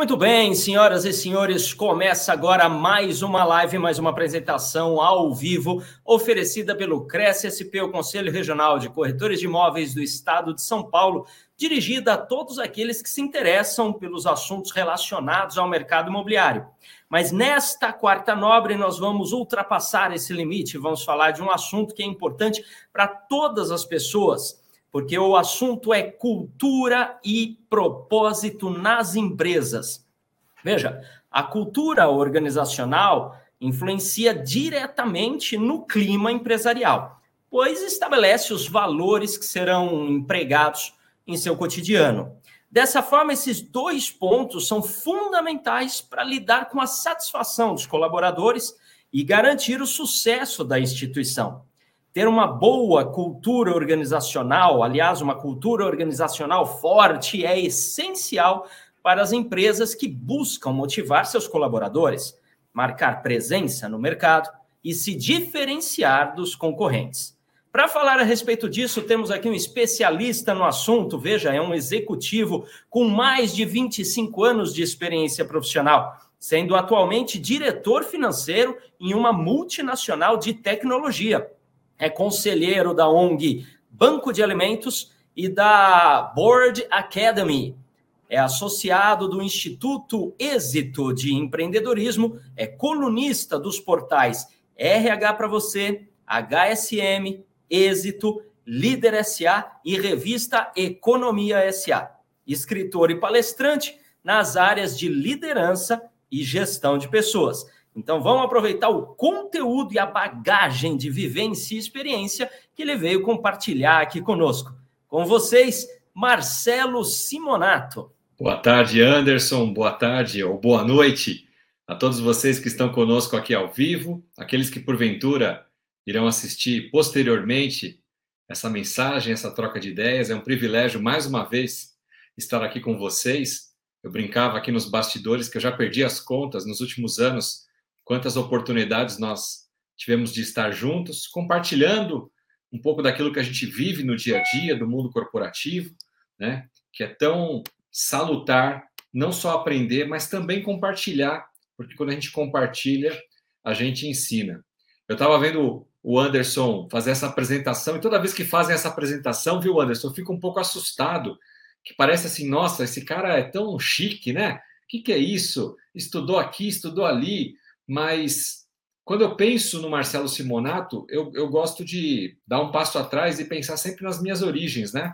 Muito bem, senhoras e senhores, começa agora mais uma live, mais uma apresentação ao vivo, oferecida pelo Cresce SP, o Conselho Regional de Corretores de Imóveis do Estado de São Paulo, dirigida a todos aqueles que se interessam pelos assuntos relacionados ao mercado imobiliário. Mas nesta quarta nobre, nós vamos ultrapassar esse limite, vamos falar de um assunto que é importante para todas as pessoas, porque o assunto é cultura e propósito nas empresas. Veja, a cultura organizacional influencia diretamente no clima empresarial, pois estabelece os valores que serão empregados em seu cotidiano. Dessa forma, esses dois pontos são fundamentais para lidar com a satisfação dos colaboradores e garantir o sucesso da instituição. Ter uma boa cultura organizacional, aliás, uma cultura organizacional forte, é essencial para as empresas que buscam motivar seus colaboradores, marcar presença no mercado e se diferenciar dos concorrentes. Para falar a respeito disso, temos aqui um especialista no assunto. Veja, é um executivo com mais de 25 anos de experiência profissional, sendo atualmente diretor financeiro em uma multinacional de tecnologia. É conselheiro da ONG Banco de Alimentos e da Board Academy. É associado do Instituto Êxito de Empreendedorismo, é colunista dos portais RH para você, HSM, Êxito, Líder SA e revista Economia SA. Escritor e palestrante nas áreas de liderança e gestão de pessoas. Então vamos aproveitar o conteúdo e a bagagem de vivência e experiência que ele veio compartilhar aqui conosco. Com vocês, Marcelo Simonato. Boa tarde, Anderson. Boa tarde ou boa noite a todos vocês que estão conosco aqui ao vivo, aqueles que porventura irão assistir posteriormente essa mensagem, essa troca de ideias. É um privilégio, mais uma vez, estar aqui com vocês. Eu brincava aqui nos bastidores que eu já perdi as contas nos últimos anos, quantas oportunidades nós tivemos de estar juntos, compartilhando um pouco daquilo que a gente vive no dia a dia do mundo corporativo, né? Que é tão salutar não só aprender, mas também compartilhar, porque quando a gente compartilha, a gente ensina. Eu estava vendo o Anderson fazer essa apresentação, e toda vez que fazem essa apresentação, viu, Anderson, eu fico um pouco assustado, que parece assim, nossa, esse cara é tão chique, né? O que, que é isso? Estudou aqui, estudou ali, mas quando eu penso no Marcelo Simonato, eu, eu gosto de dar um passo atrás e pensar sempre nas minhas origens, né?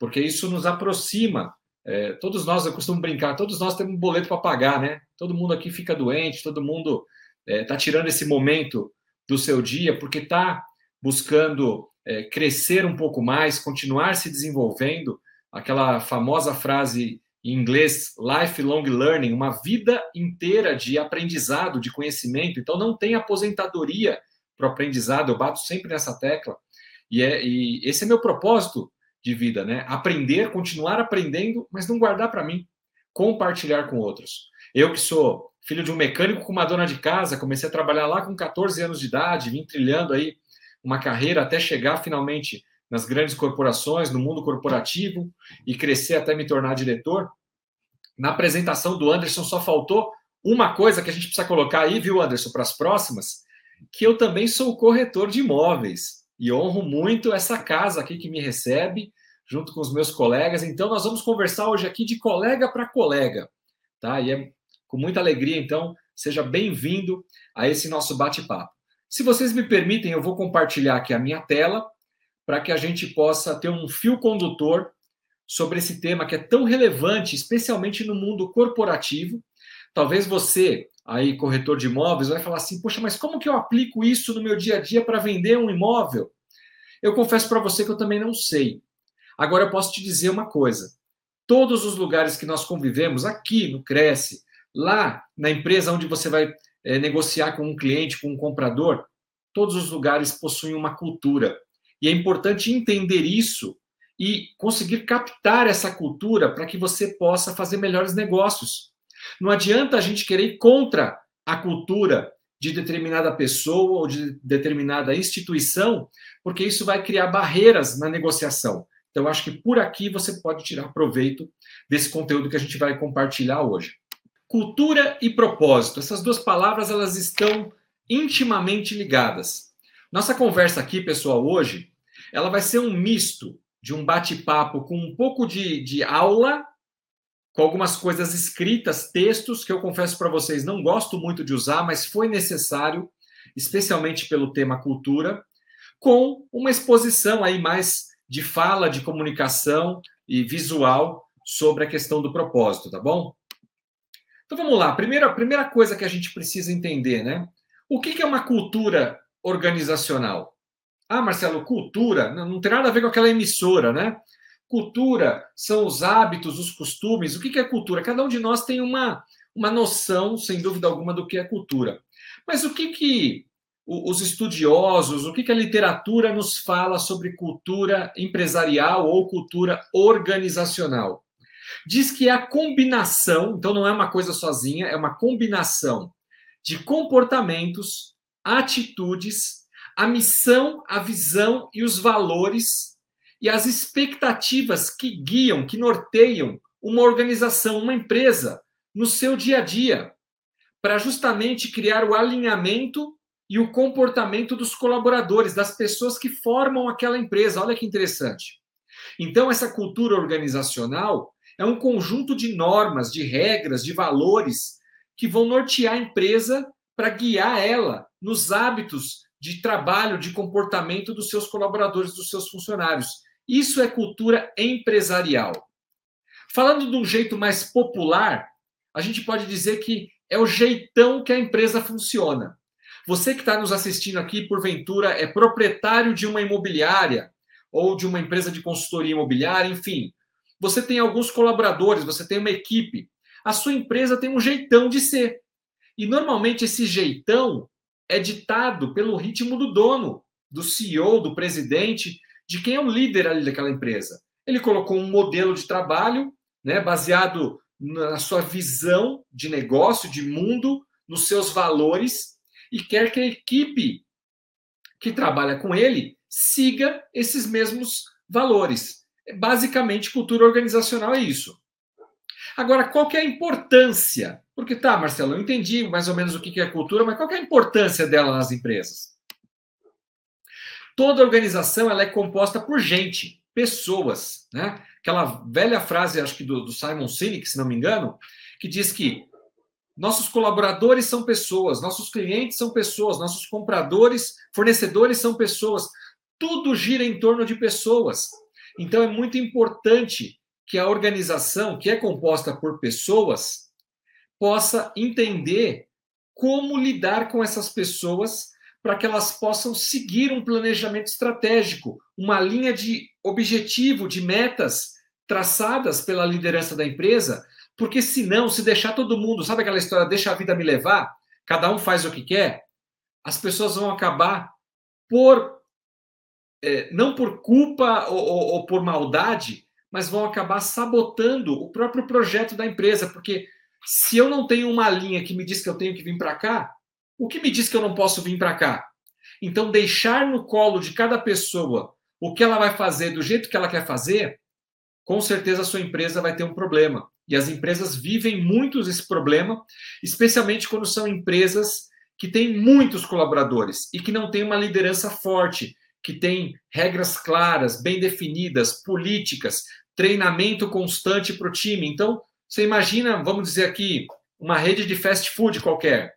Porque isso nos aproxima. É, todos nós, eu costumo brincar, todos nós temos um boleto para pagar, né? Todo mundo aqui fica doente, todo mundo está é, tirando esse momento do seu dia, porque está buscando é, crescer um pouco mais, continuar se desenvolvendo, aquela famosa frase em inglês, lifelong learning, uma vida inteira de aprendizado, de conhecimento. Então, não tem aposentadoria para o aprendizado, eu bato sempre nessa tecla. E, é, e esse é meu propósito de vida, né? Aprender, continuar aprendendo, mas não guardar para mim, compartilhar com outros. Eu que sou filho de um mecânico com uma dona de casa, comecei a trabalhar lá com 14 anos de idade, vim trilhando aí uma carreira até chegar finalmente nas grandes corporações, no mundo corporativo e crescer até me tornar diretor. Na apresentação do Anderson só faltou uma coisa que a gente precisa colocar aí, viu, Anderson, para as próximas, que eu também sou corretor de imóveis e honro muito essa casa aqui que me recebe, junto com os meus colegas. Então, nós vamos conversar hoje aqui de colega para colega, tá? E é com muita alegria, então, seja bem-vindo a esse nosso bate-papo. Se vocês me permitem, eu vou compartilhar aqui a minha tela para que a gente possa ter um fio condutor sobre esse tema que é tão relevante, especialmente no mundo corporativo. Talvez você, aí, corretor de imóveis, vai falar assim: poxa, mas como que eu aplico isso no meu dia a dia para vender um imóvel? Eu confesso para você que eu também não sei. Agora eu posso te dizer uma coisa: todos os lugares que nós convivemos, aqui no Cresce, Lá na empresa onde você vai é, negociar com um cliente, com um comprador, todos os lugares possuem uma cultura. E é importante entender isso e conseguir captar essa cultura para que você possa fazer melhores negócios. Não adianta a gente querer ir contra a cultura de determinada pessoa ou de determinada instituição, porque isso vai criar barreiras na negociação. Então, acho que por aqui você pode tirar proveito desse conteúdo que a gente vai compartilhar hoje. Cultura e propósito. Essas duas palavras elas estão intimamente ligadas. Nossa conversa aqui, pessoal, hoje, ela vai ser um misto de um bate-papo com um pouco de, de aula, com algumas coisas escritas, textos, que eu confesso para vocês não gosto muito de usar, mas foi necessário, especialmente pelo tema cultura, com uma exposição aí mais de fala, de comunicação e visual sobre a questão do propósito, tá bom? Então vamos lá. Primeira, primeira coisa que a gente precisa entender, né? O que, que é uma cultura organizacional? Ah, Marcelo, cultura não, não tem nada a ver com aquela emissora, né? Cultura são os hábitos, os costumes. O que, é cultura? Cada um de nós tem uma, uma noção, sem dúvida alguma, do que é cultura. Mas o que, que os estudiosos, o que, que a literatura nos fala sobre cultura empresarial ou cultura organizacional? Diz que é a combinação, então não é uma coisa sozinha, é uma combinação de comportamentos, atitudes, a missão, a visão e os valores e as expectativas que guiam, que norteiam uma organização, uma empresa no seu dia a dia, para justamente criar o alinhamento e o comportamento dos colaboradores, das pessoas que formam aquela empresa. Olha que interessante. Então, essa cultura organizacional é um conjunto de normas, de regras, de valores que vão nortear a empresa para guiar ela nos hábitos de trabalho, de comportamento dos seus colaboradores, dos seus funcionários. Isso é cultura empresarial. Falando de um jeito mais popular, a gente pode dizer que é o jeitão que a empresa funciona. Você que está nos assistindo aqui, porventura, é proprietário de uma imobiliária ou de uma empresa de consultoria imobiliária, enfim, você tem alguns colaboradores, você tem uma equipe. A sua empresa tem um jeitão de ser. E normalmente esse jeitão é ditado pelo ritmo do dono, do CEO, do presidente, de quem é o líder ali daquela empresa. Ele colocou um modelo de trabalho, né, baseado na sua visão de negócio, de mundo, nos seus valores, e quer que a equipe que trabalha com ele siga esses mesmos valores. Basicamente, cultura organizacional é isso. Agora, qual que é a importância? Porque tá, Marcelo, eu entendi mais ou menos o que é cultura, mas qual é a importância dela nas empresas? Toda organização ela é composta por gente, pessoas, né? Aquela velha frase, acho que do, do Simon Sinek, se não me engano, que diz que nossos colaboradores são pessoas, nossos clientes são pessoas, nossos compradores, fornecedores são pessoas. Tudo gira em torno de pessoas. Então, é muito importante que a organização, que é composta por pessoas, possa entender como lidar com essas pessoas para que elas possam seguir um planejamento estratégico, uma linha de objetivo, de metas traçadas pela liderança da empresa, porque senão, se deixar todo mundo, sabe aquela história, deixa a vida me levar, cada um faz o que quer, as pessoas vão acabar por é, não por culpa ou, ou, ou por maldade, mas vão acabar sabotando o próprio projeto da empresa, porque se eu não tenho uma linha que me diz que eu tenho que vir para cá, o que me diz que eu não posso vir para cá? Então, deixar no colo de cada pessoa o que ela vai fazer do jeito que ela quer fazer, com certeza a sua empresa vai ter um problema. E as empresas vivem muito esse problema, especialmente quando são empresas que têm muitos colaboradores e que não têm uma liderança forte, que tem regras claras, bem definidas, políticas, treinamento constante para o time. Então, você imagina, vamos dizer aqui, uma rede de fast food qualquer.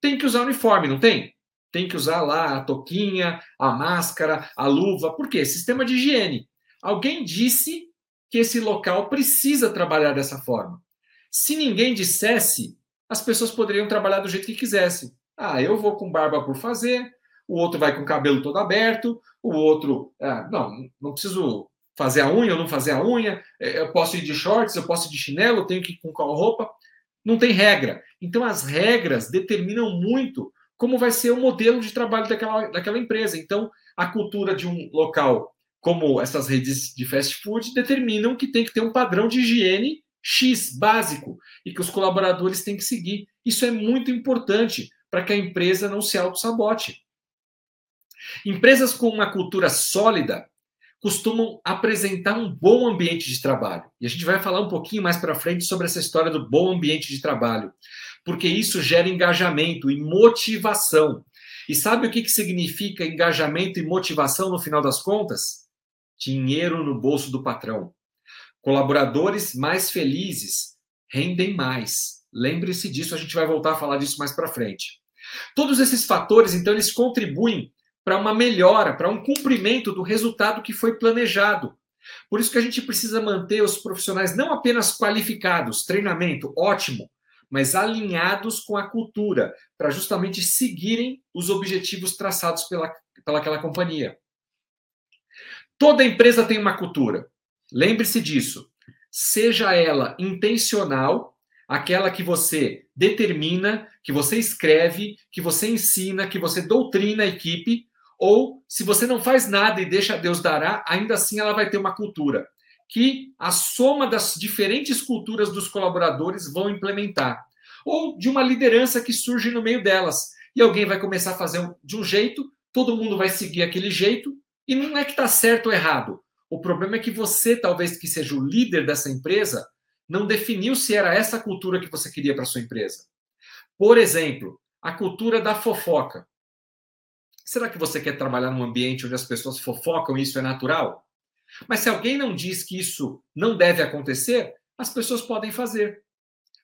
Tem que usar uniforme, não tem? Tem que usar lá a toquinha, a máscara, a luva. Por quê? Sistema de higiene. Alguém disse que esse local precisa trabalhar dessa forma. Se ninguém dissesse, as pessoas poderiam trabalhar do jeito que quisessem. Ah, eu vou com barba por fazer, o outro vai com o cabelo todo aberto, o outro, ah, não, não preciso fazer a unha ou não fazer a unha, é, eu posso ir de shorts, eu posso ir de chinelo, eu tenho que ir com qual roupa. Não tem regra. Então, as regras determinam muito como vai ser o modelo de trabalho daquela, daquela empresa. Então, a cultura de um local como essas redes de fast food, determinam que tem que ter um padrão de higiene X básico e que os colaboradores têm que seguir. Isso é muito importante para que a empresa não se auto-sabote. Empresas com uma cultura sólida costumam apresentar um bom ambiente de trabalho. E a gente vai falar um pouquinho mais para frente sobre essa história do bom ambiente de trabalho, porque isso gera engajamento e motivação. E sabe o que, que significa engajamento e motivação no final das contas? Dinheiro no bolso do patrão. Colaboradores mais felizes rendem mais. Lembre-se disso, a gente vai voltar a falar disso mais para frente. Todos esses fatores, então, eles contribuem para uma melhora, para um cumprimento do resultado que foi planejado. Por isso que a gente precisa manter os profissionais não apenas qualificados, treinamento ótimo, mas alinhados com a cultura, para justamente seguirem os objetivos traçados pela, pelaquela companhia. Toda empresa tem uma cultura. Lembre-se disso. Seja ela intencional, aquela que você determina, que você escreve, que você ensina, que você doutrina a equipe, ou se você não faz nada e deixa Deus dará, ainda assim ela vai ter uma cultura que a soma das diferentes culturas dos colaboradores vão implementar, ou de uma liderança que surge no meio delas. E alguém vai começar a fazer de um jeito, todo mundo vai seguir aquele jeito, e não é que está certo ou errado. O problema é que você, talvez que seja o líder dessa empresa, não definiu se era essa cultura que você queria para sua empresa. Por exemplo, a cultura da fofoca. Será que você quer trabalhar num ambiente onde as pessoas fofocam e isso é natural? Mas se alguém não diz que isso não deve acontecer, as pessoas podem fazer.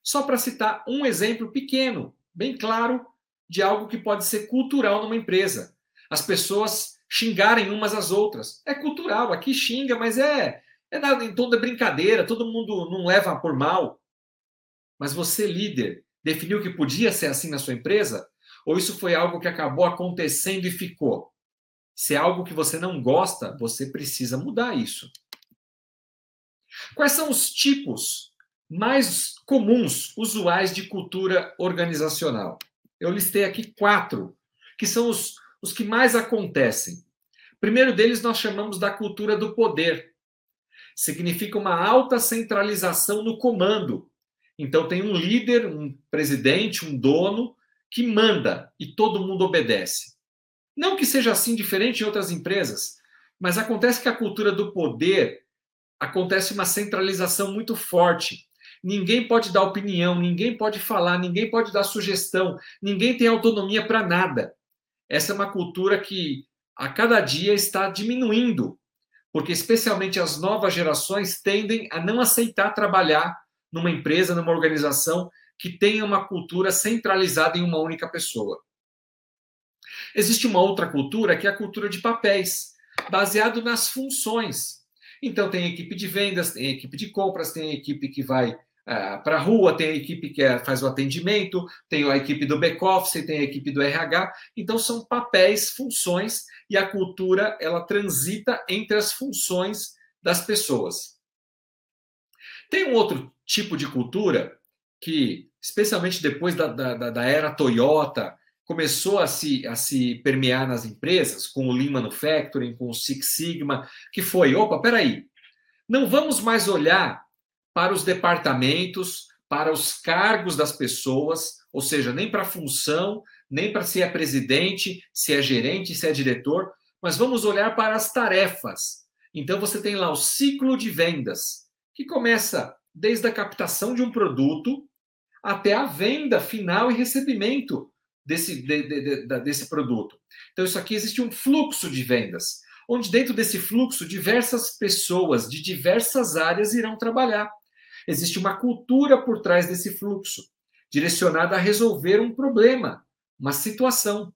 Só para citar um exemplo pequeno, bem claro, de algo que pode ser cultural numa empresa. As pessoas xingarem umas às outras. É cultural, aqui xinga, mas é, é nada, em toda brincadeira, todo mundo não leva por mal. Mas você, líder, definiu que podia ser assim na sua empresa? Ou isso foi algo que acabou acontecendo e ficou? Se é algo que você não gosta, você precisa mudar isso. Quais são os tipos mais comuns, usuais de cultura organizacional? Eu listei aqui quatro, que são os, os que mais acontecem. primeiro deles nós chamamos da cultura do poder. Significa uma alta centralização no comando. Então, tem um líder, um presidente, um dono, que manda e todo mundo obedece. Não que seja assim diferente em outras empresas, mas acontece que a cultura do poder acontece uma centralização muito forte. Ninguém pode dar opinião, ninguém pode falar, ninguém pode dar sugestão, ninguém tem autonomia para nada. Essa é uma cultura que a cada dia está diminuindo, porque especialmente as novas gerações tendem a não aceitar trabalhar numa empresa, numa organização que tenha uma cultura centralizada em uma única pessoa. Existe uma outra cultura que é a cultura de papéis, baseado nas funções. Então, tem equipe de vendas, tem equipe de compras, tem equipe que vai uh, para a rua, tem a equipe que é, faz o atendimento, tem a equipe do back-office, tem a equipe do RH. Então, são papéis, funções, e a cultura ela transita entre as funções das pessoas. Tem um outro tipo de cultura que especialmente depois da, da, da era Toyota, começou a se, a se permear nas empresas, com o Lean Manufacturing, com o Six Sigma, que foi, opa, peraí, não vamos mais olhar para os departamentos, para os cargos das pessoas, ou seja, nem para a função, nem para se é presidente, se é gerente, se é diretor, mas vamos olhar para as tarefas. Então você tem lá o ciclo de vendas, que começa desde a captação de um produto até a venda final e recebimento desse, de, de, de, desse produto. Então, isso aqui existe um fluxo de vendas, onde dentro desse fluxo, diversas pessoas de diversas áreas irão trabalhar. Existe uma cultura por trás desse fluxo, direcionada a resolver um problema, uma situação.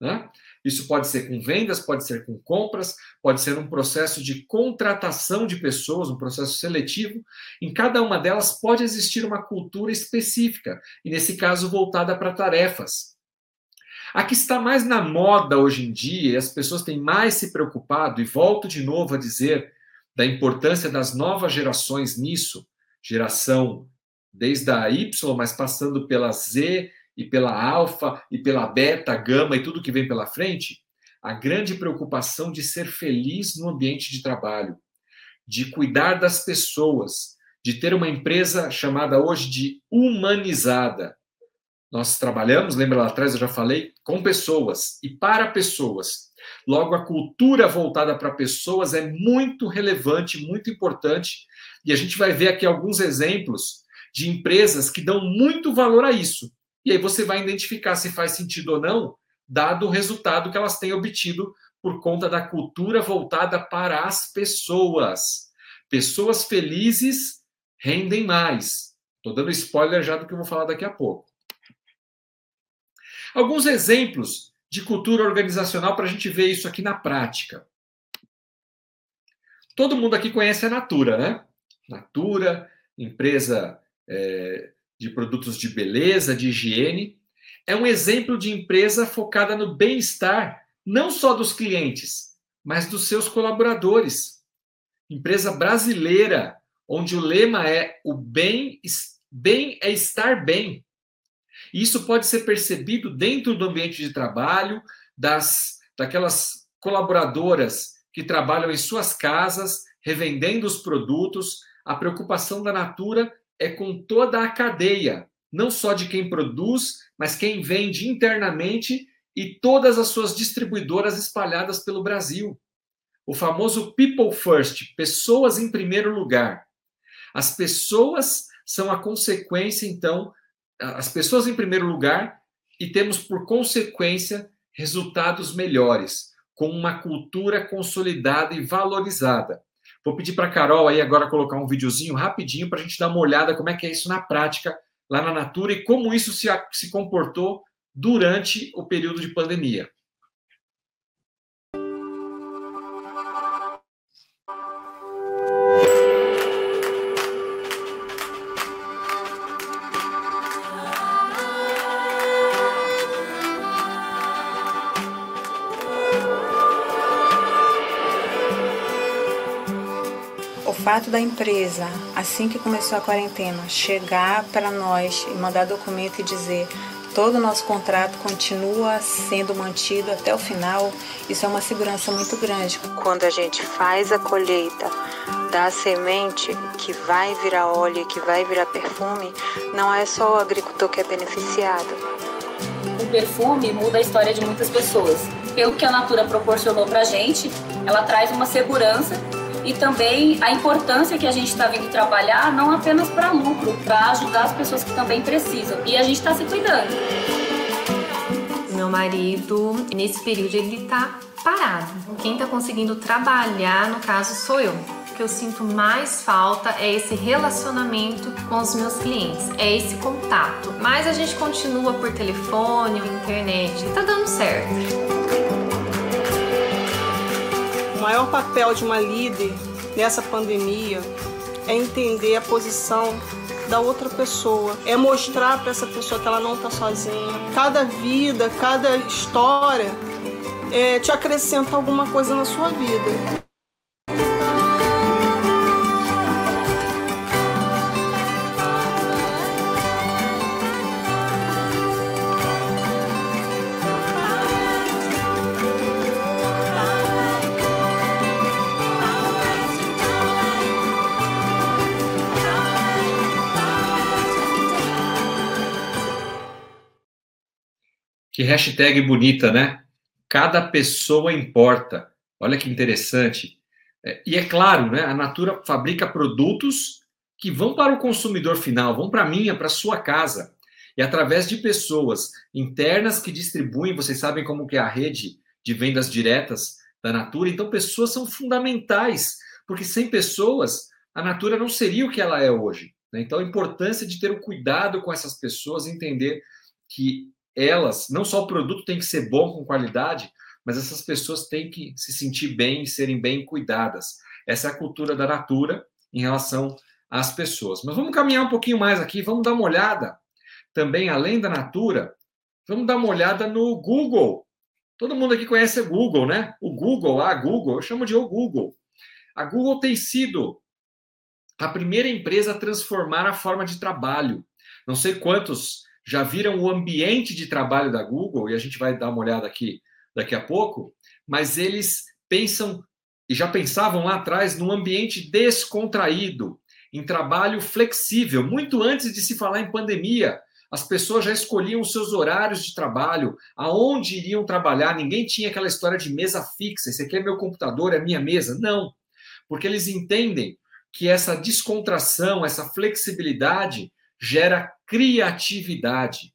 Né? Isso pode ser com vendas, pode ser com compras, pode ser um processo de contratação de pessoas, um processo seletivo. Em cada uma delas pode existir uma cultura específica, e nesse caso voltada para tarefas. A que está mais na moda hoje em dia, e as pessoas têm mais se preocupado, e volto de novo a dizer da importância das novas gerações nisso, geração desde a Y, mas passando pela Z, e pela alfa, e pela beta, gama e tudo que vem pela frente, a grande preocupação de ser feliz no ambiente de trabalho, de cuidar das pessoas, de ter uma empresa chamada hoje de humanizada. Nós trabalhamos, lembra lá atrás eu já falei, com pessoas e para pessoas. Logo, a cultura voltada para pessoas é muito relevante, muito importante, e a gente vai ver aqui alguns exemplos de empresas que dão muito valor a isso. E aí você vai identificar se faz sentido ou não, dado o resultado que elas têm obtido por conta da cultura voltada para as pessoas. Pessoas felizes rendem mais. Estou dando spoiler já do que eu vou falar daqui a pouco. Alguns exemplos de cultura organizacional para a gente ver isso aqui na prática. Todo mundo aqui conhece a Natura, né? Natura, empresa é, de produtos de beleza, de higiene. É um exemplo de empresa focada no bem-estar, não só dos clientes, mas dos seus colaboradores. Empresa brasileira, onde o lema é o bem, bem é estar bem. Isso pode ser percebido dentro do ambiente de trabalho, das daquelas colaboradoras que trabalham em suas casas, revendendo os produtos. A preocupação da Natura é com toda a cadeia, não só de quem produz, mas quem vende internamente e todas as suas distribuidoras espalhadas pelo Brasil. O famoso People First, pessoas em primeiro lugar. As pessoas são a consequência, então, as pessoas em primeiro lugar e temos, por consequência, resultados melhores, com uma cultura consolidada e valorizada. Vou pedir para a Carol aí agora colocar um videozinho rapidinho para a gente dar uma olhada como é que é isso na prática lá na Natura e como isso se, se comportou durante o período de pandemia. Fato da empresa, assim que começou a quarentena, chegar para nós e mandar documento e dizer todo o nosso contrato continua sendo mantido até o final, isso é uma segurança muito grande. Quando a gente faz a colheita da semente que vai virar óleo, que vai virar perfume, não é só o agricultor que é beneficiado. O perfume muda a história de muitas pessoas. Pelo que a Natura proporcionou para a gente, ela traz uma segurança e também a importância que a gente está vindo trabalhar não apenas para lucro, para ajudar as pessoas que também precisam. E a gente está se cuidando. Meu marido, nesse período, ele está parado. Quem está conseguindo trabalhar, no caso, sou eu. Que eu sinto mais falta é esse relacionamento com os meus clientes, é esse contato. Mas a gente continua por telefone, internet, tá dando certo. O maior papel de uma líder nessa pandemia é entender a posição da outra pessoa, é mostrar para essa pessoa que ela não está sozinha. Cada vida, cada história é, te acrescenta alguma coisa na sua vida. Que hashtag bonita, né? Cada pessoa importa. Olha que interessante. É, e é claro, né? A Natura fabrica produtos que vão para o consumidor final, vão para a minha, para a sua casa. E através de pessoas internas que distribuem, vocês sabem como que é a rede de vendas diretas da Natura, então pessoas são fundamentais, porque sem pessoas a Natura não seria o que ela é hoje. Né? Então a importância de ter o cuidado com essas pessoas, entender que elas, não só o produto tem que ser bom, com qualidade, mas essas pessoas têm que se sentir bem e serem bem cuidadas. Essa é a cultura da Natura em relação às pessoas. Mas vamos caminhar um pouquinho mais aqui, vamos dar uma olhada também, além da Natura, vamos dar uma olhada no Google. Todo mundo aqui conhece o Google, né? O Google, a Google, eu chamo de o Google. A Google tem sido a primeira empresa a transformar a forma de trabalho. Não sei quantos já viram o ambiente de trabalho da Google, e a gente vai dar uma olhada aqui daqui a pouco, mas eles pensam e já pensavam lá atrás num ambiente descontraído, em trabalho flexível, muito antes de se falar em pandemia. As pessoas já escolhiam os seus horários de trabalho, aonde iriam trabalhar. Ninguém tinha aquela história de mesa fixa. Esse aqui é meu computador, é minha mesa. Não, porque eles entendem que essa descontração, essa flexibilidade gera criatividade.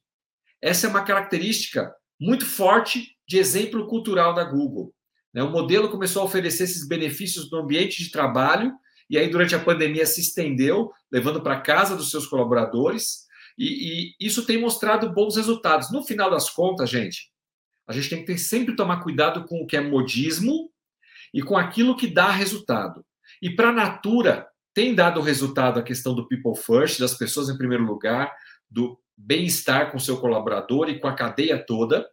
Essa é uma característica muito forte de exemplo cultural da Google. Né? O modelo começou a oferecer esses benefícios no ambiente de trabalho, e aí, durante a pandemia, se estendeu, levando para casa dos seus colaboradores, e, e, isso tem mostrado bons resultados. No final das contas, gente, a gente tem que ter, sempre tomar cuidado com o que é modismo e com aquilo que dá resultado. E para a Natura, tem dado resultado a questão do people first, das pessoas em primeiro lugar, do bem-estar com seu colaborador e com a cadeia toda.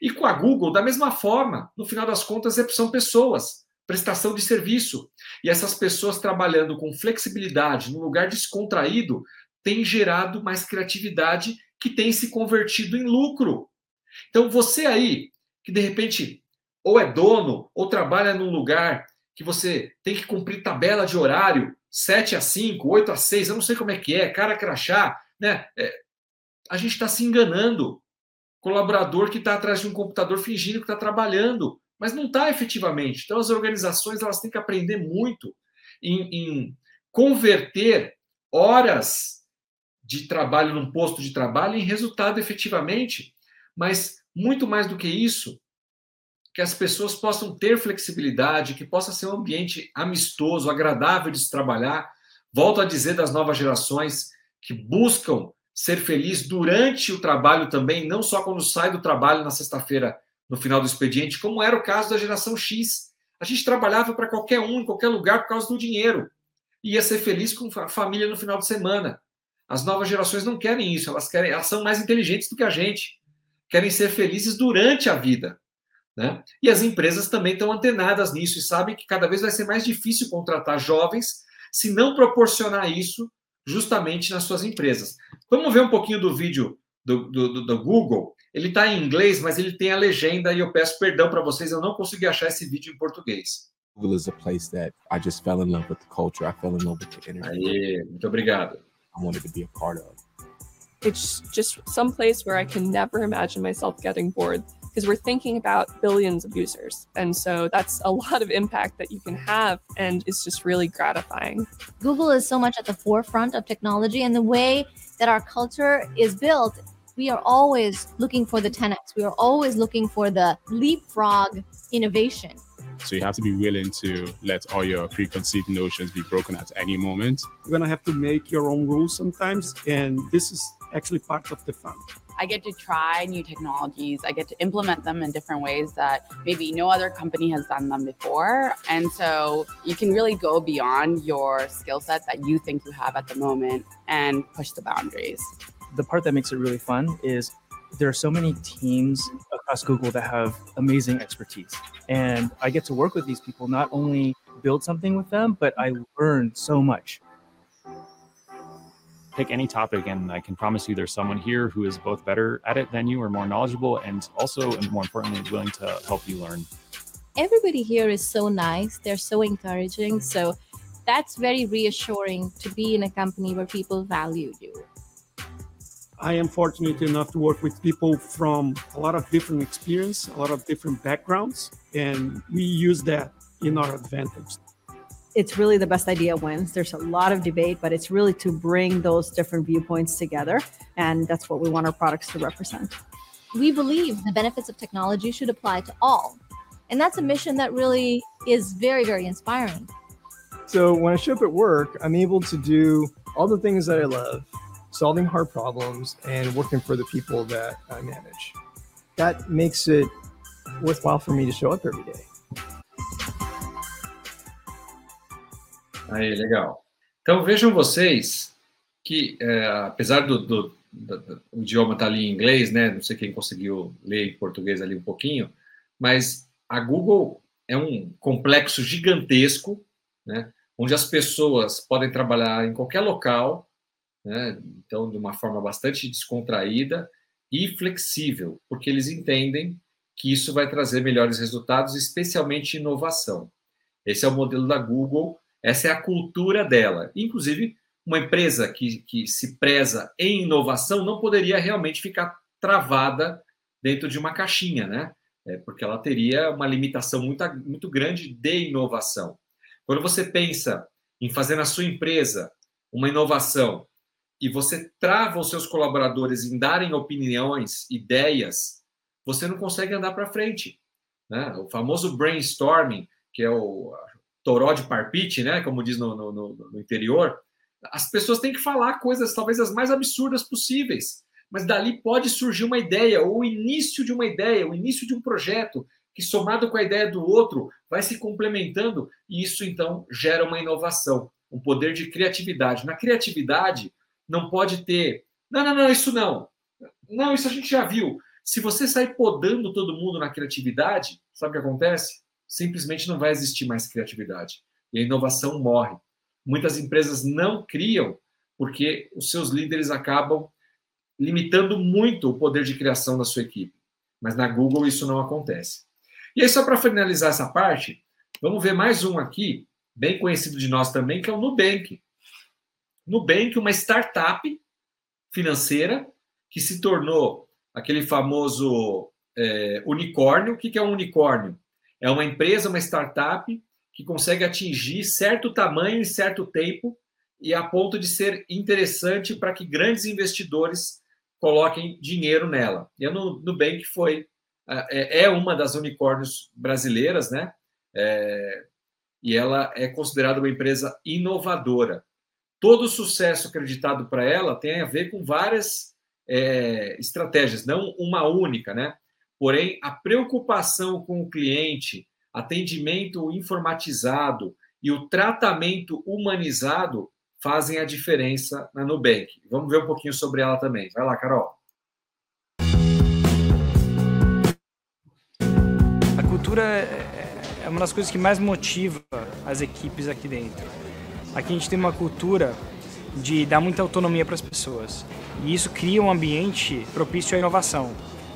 E com a Google, da mesma forma, no final das contas, é, são pessoas, prestação de serviço. E essas pessoas trabalhando com flexibilidade, num lugar descontraído, têm gerado mais criatividade que tem se convertido em lucro. Então, você aí, que de repente ou é dono, ou trabalha num lugar que você tem que cumprir tabela de horário, 7 a 5, 8 a 6, eu não sei como é que é, cara crachá, né? É, a gente está se enganando colaborador que está atrás de um computador fingindo que está trabalhando, mas não está efetivamente. Então, as organizações elas têm que aprender muito em, em converter horas de trabalho num posto de trabalho em resultado efetivamente. Mas, muito mais do que isso, que as pessoas possam ter flexibilidade, que possa ser um ambiente amistoso, agradável de se trabalhar. Volto a dizer das novas gerações que buscam ser feliz durante o trabalho também, não só quando sai do trabalho na sexta-feira, no final do expediente, como era o caso da geração X. A gente trabalhava para qualquer um, em qualquer lugar, por causa do dinheiro. Ia ser feliz com a família no final de semana. As novas gerações não querem isso, elas querem, elas são mais inteligentes do que a gente. Querem ser felizes durante a vida. Né? E as empresas também estão antenadas nisso e sabem que cada vez vai ser mais difícil contratar jovens se não proporcionar isso justamente nas suas empresas. Vamos ver um pouquinho do vídeo do, do, do Google. Ele está em inglês, mas ele tem a legenda e eu peço perdão para vocês, eu não consegui achar esse vídeo em português. Google is a place that I just fell in love with the culture. I fell in love with the energy. Aí, muito obrigado. I wanted to be a part of. It's just some place where I can never imagine myself getting bored because we're thinking about billions of users. And so that's a lot of impact that you can have and it's just really gratifying. Google is so much at the forefront of technology and the way that our culture is built. We are always looking for the 10x. We are always looking for the leapfrog innovation. So you have to be willing to let all your preconceived notions be broken at any moment. You're going to have to make your own rules sometimes. And this is actually part of the fun. I get to try new technologies. I get to implement them in different ways that maybe no other company has done them before. And so you can really go beyond your skill set that you think you have at the moment and push the boundaries. The part that makes it really fun is there are so many teams across Google that have amazing expertise. And I get to work with these people, not only build something with them, but I learn so much pick any topic and I can promise you there's someone here who is both better at it than you or more knowledgeable and also and more importantly willing to help you learn. Everybody here is so nice. They're so encouraging. So that's very reassuring to be in a company where people value you. I am fortunate enough to work with people from a lot of different experience, a lot of different backgrounds, and we use that in our advantage it's really the best idea wins. There's a lot of debate, but it's really to bring those different viewpoints together. And that's what we want our products to represent. We believe the benefits of technology should apply to all. And that's a mission that really is very, very inspiring. So when I show up at work, I'm able to do all the things that I love, solving hard problems and working for the people that I manage. That makes it worthwhile for me to show up every day. Aí, legal. Então vejam vocês que, é, apesar do, do, do, do, idioma estar tá ali em inglês, né? Não sei quem conseguiu ler em português ali um pouquinho, mas a Google é um complexo gigantesco, né? Onde as pessoas podem trabalhar em qualquer local, né? Então, de uma forma bastante descontraída e flexível, porque eles entendem que isso vai trazer melhores resultados, especialmente inovação. Esse é o modelo da Google, essa é a cultura dela. Inclusive, uma empresa que, que se preza em inovação não poderia realmente ficar travada dentro de uma caixinha, né? É, porque ela teria uma limitação muito, muito grande de inovação. Quando você pensa em fazer na sua empresa uma inovação e você trava os seus colaboradores em darem opiniões, ideias, você não consegue andar para frente. Né? O famoso brainstorming, que é o toró de parpite, né? como diz no, no, no interior, as pessoas têm que falar coisas talvez as mais absurdas possíveis mas dali pode surgir uma ideia, ou o início de uma ideia, o início de um projeto, que somado com a ideia do outro, vai se complementando, e isso então gera uma inovação, um poder de criatividade. Na criatividade, não pode ter, não, não, não, isso não, não, isso a gente já viu. Se você sair podando todo mundo na criatividade, sabe o que acontece? Simplesmente não vai existir mais criatividade. E a inovação morre. Muitas empresas não criam porque os seus líderes acabam limitando muito o poder de criação da sua equipe. Mas na Google isso não acontece. E aí, só para finalizar essa parte, vamos ver mais um aqui, bem conhecido de nós também, que é o Nubank. Nubank, uma startup financeira que se tornou aquele famoso é, unicórnio. O que é um unicórnio? É uma empresa, uma startup que consegue atingir certo tamanho em certo tempo e a ponto de ser interessante para que grandes investidores coloquem dinheiro nela. E a Nubank foi, é, é uma das unicórnios brasileiras, né? É, e ela é considerada uma empresa inovadora. Todo o sucesso acreditado para ela tem a ver com várias é, estratégias, não uma única, né? Porém, a preocupação com o cliente, atendimento informatizado e o tratamento humanizado fazem a diferença na Nubank. Vamos ver um pouquinho sobre ela também. Vai lá, Carol. A cultura é uma das coisas que mais motiva as equipes aqui dentro. Aqui a gente tem uma cultura de dar muita autonomia para as pessoas. E isso cria um ambiente propício à inovação.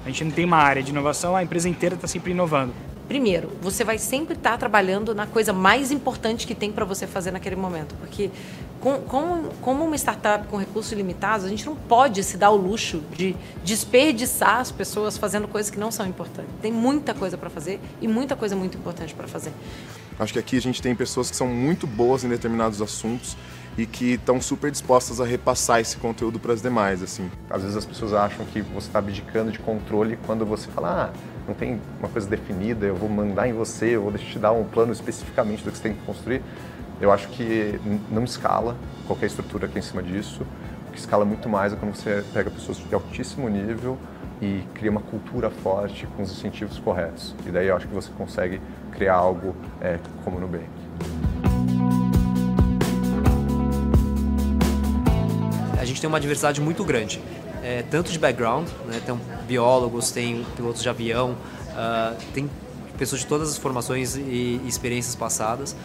A gente não tem uma área de inovação, a empresa inteira está sempre inovando. Primeiro, você vai sempre estar tá trabalhando na coisa mais importante que tem para você fazer naquele momento, porque com, com, como uma startup com recursos limitados, a gente não pode se dar o luxo de desperdiçar as pessoas fazendo coisas que não são importantes. Tem muita coisa para fazer e muita coisa muito importante para fazer. Acho que aqui a gente tem pessoas que são muito boas em determinados assuntos e que estão super dispostas a repassar esse conteúdo para as demais, assim. Às vezes as pessoas acham que você está abdicando de controle quando você fala, ah, não tem uma coisa definida, eu vou mandar em você, eu vou te dar um plano especificamente do que você tem que construir. Eu acho que não escala qualquer estrutura aqui em cima disso. O que escala muito mais é quando você pega pessoas de altíssimo nível e cria uma cultura forte com os incentivos corretos. E daí eu acho que você consegue criar algo é, como o Nubank. Gente tem uma diversidade muito grande é, tanto de background, né? tem biólogos, tem pilotos de avião, uh, tem pessoas de todas as formações e experiências passadas.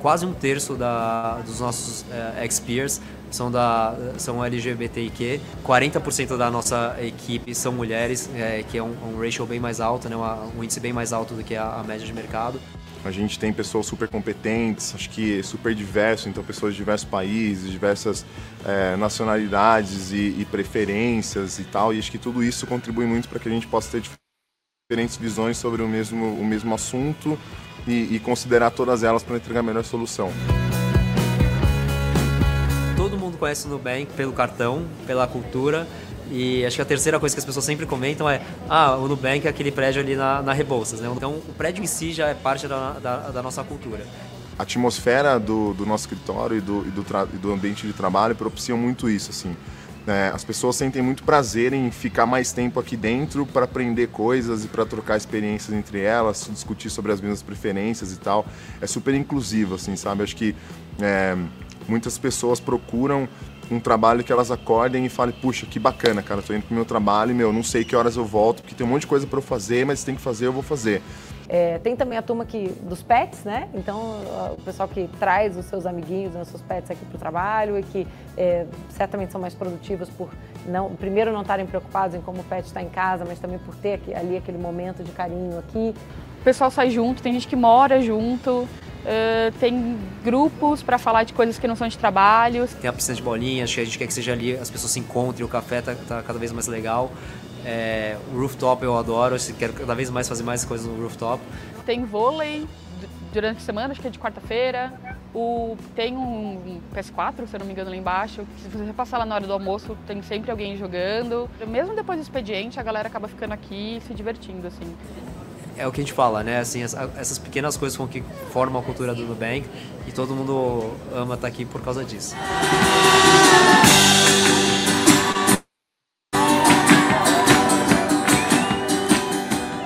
Quase um terço da, dos nossos uh, ex-peers são, da, são LGBTIQ, 40% da nossa equipe são mulheres, é, que é um, um ratio bem mais alto, né? um índice bem mais alto do que a, a média de mercado. A gente tem pessoas super competentes, acho que super diverso, então pessoas de diversos países, diversas é, nacionalidades e, e, preferências e tal. E acho que tudo isso contribui muito para que a gente possa ter diferentes visões sobre o mesmo, o mesmo assunto e, e considerar todas elas para entregar a melhor solução. Todo mundo conhece o Nubank pelo cartão, pela cultura e acho que a terceira coisa que as pessoas sempre comentam é: ah, o Nubank é aquele prédio ali na, na Rebouças, né? Então o prédio em si já é parte da, da, da nossa cultura. A atmosfera do, do nosso escritório e do, e do, e do ambiente de trabalho propiciam muito isso, assim. É, as pessoas sentem muito prazer em ficar mais tempo aqui dentro para aprender coisas e para trocar experiências entre elas, discutir sobre as mesmas preferências e tal. É super inclusivo, assim, sabe? Acho que é, muitas pessoas procuram um trabalho que elas acordem e falem, puxa, que bacana, cara, tô indo pro meu trabalho, meu, não sei que horas eu volto, porque tem um monte de coisa para eu fazer, mas tem que fazer, eu vou fazer. É, tem também a turma que, dos pets, né? Então, o pessoal que traz os seus amiguinhos, os seus pets aqui para o trabalho e que é, certamente são mais produtivos por não, primeiro não estarem preocupados em como o pet está em casa, mas também por ter aqui, ali aquele momento de carinho aqui. O pessoal sai junto, tem gente que mora junto, uh, tem grupos para falar de coisas que não são de trabalho. Tem a piscina de bolinhas, que a gente quer que seja ali, as pessoas se encontrem, o café tá, tá cada vez mais legal. É, o rooftop eu adoro, eu quero cada vez mais fazer mais coisas no rooftop. Tem vôlei durante a semana, acho que é de quarta-feira. O, tem um PS4, se eu não me engano, lá embaixo. Se você passar lá na hora do almoço, tem sempre alguém jogando. Mesmo depois do expediente, a galera acaba ficando aqui se divertindo, assim. É o que a gente fala, né? Assim, essas pequenas coisas com que formam a cultura do Nubank e todo mundo ama estar aqui por causa disso.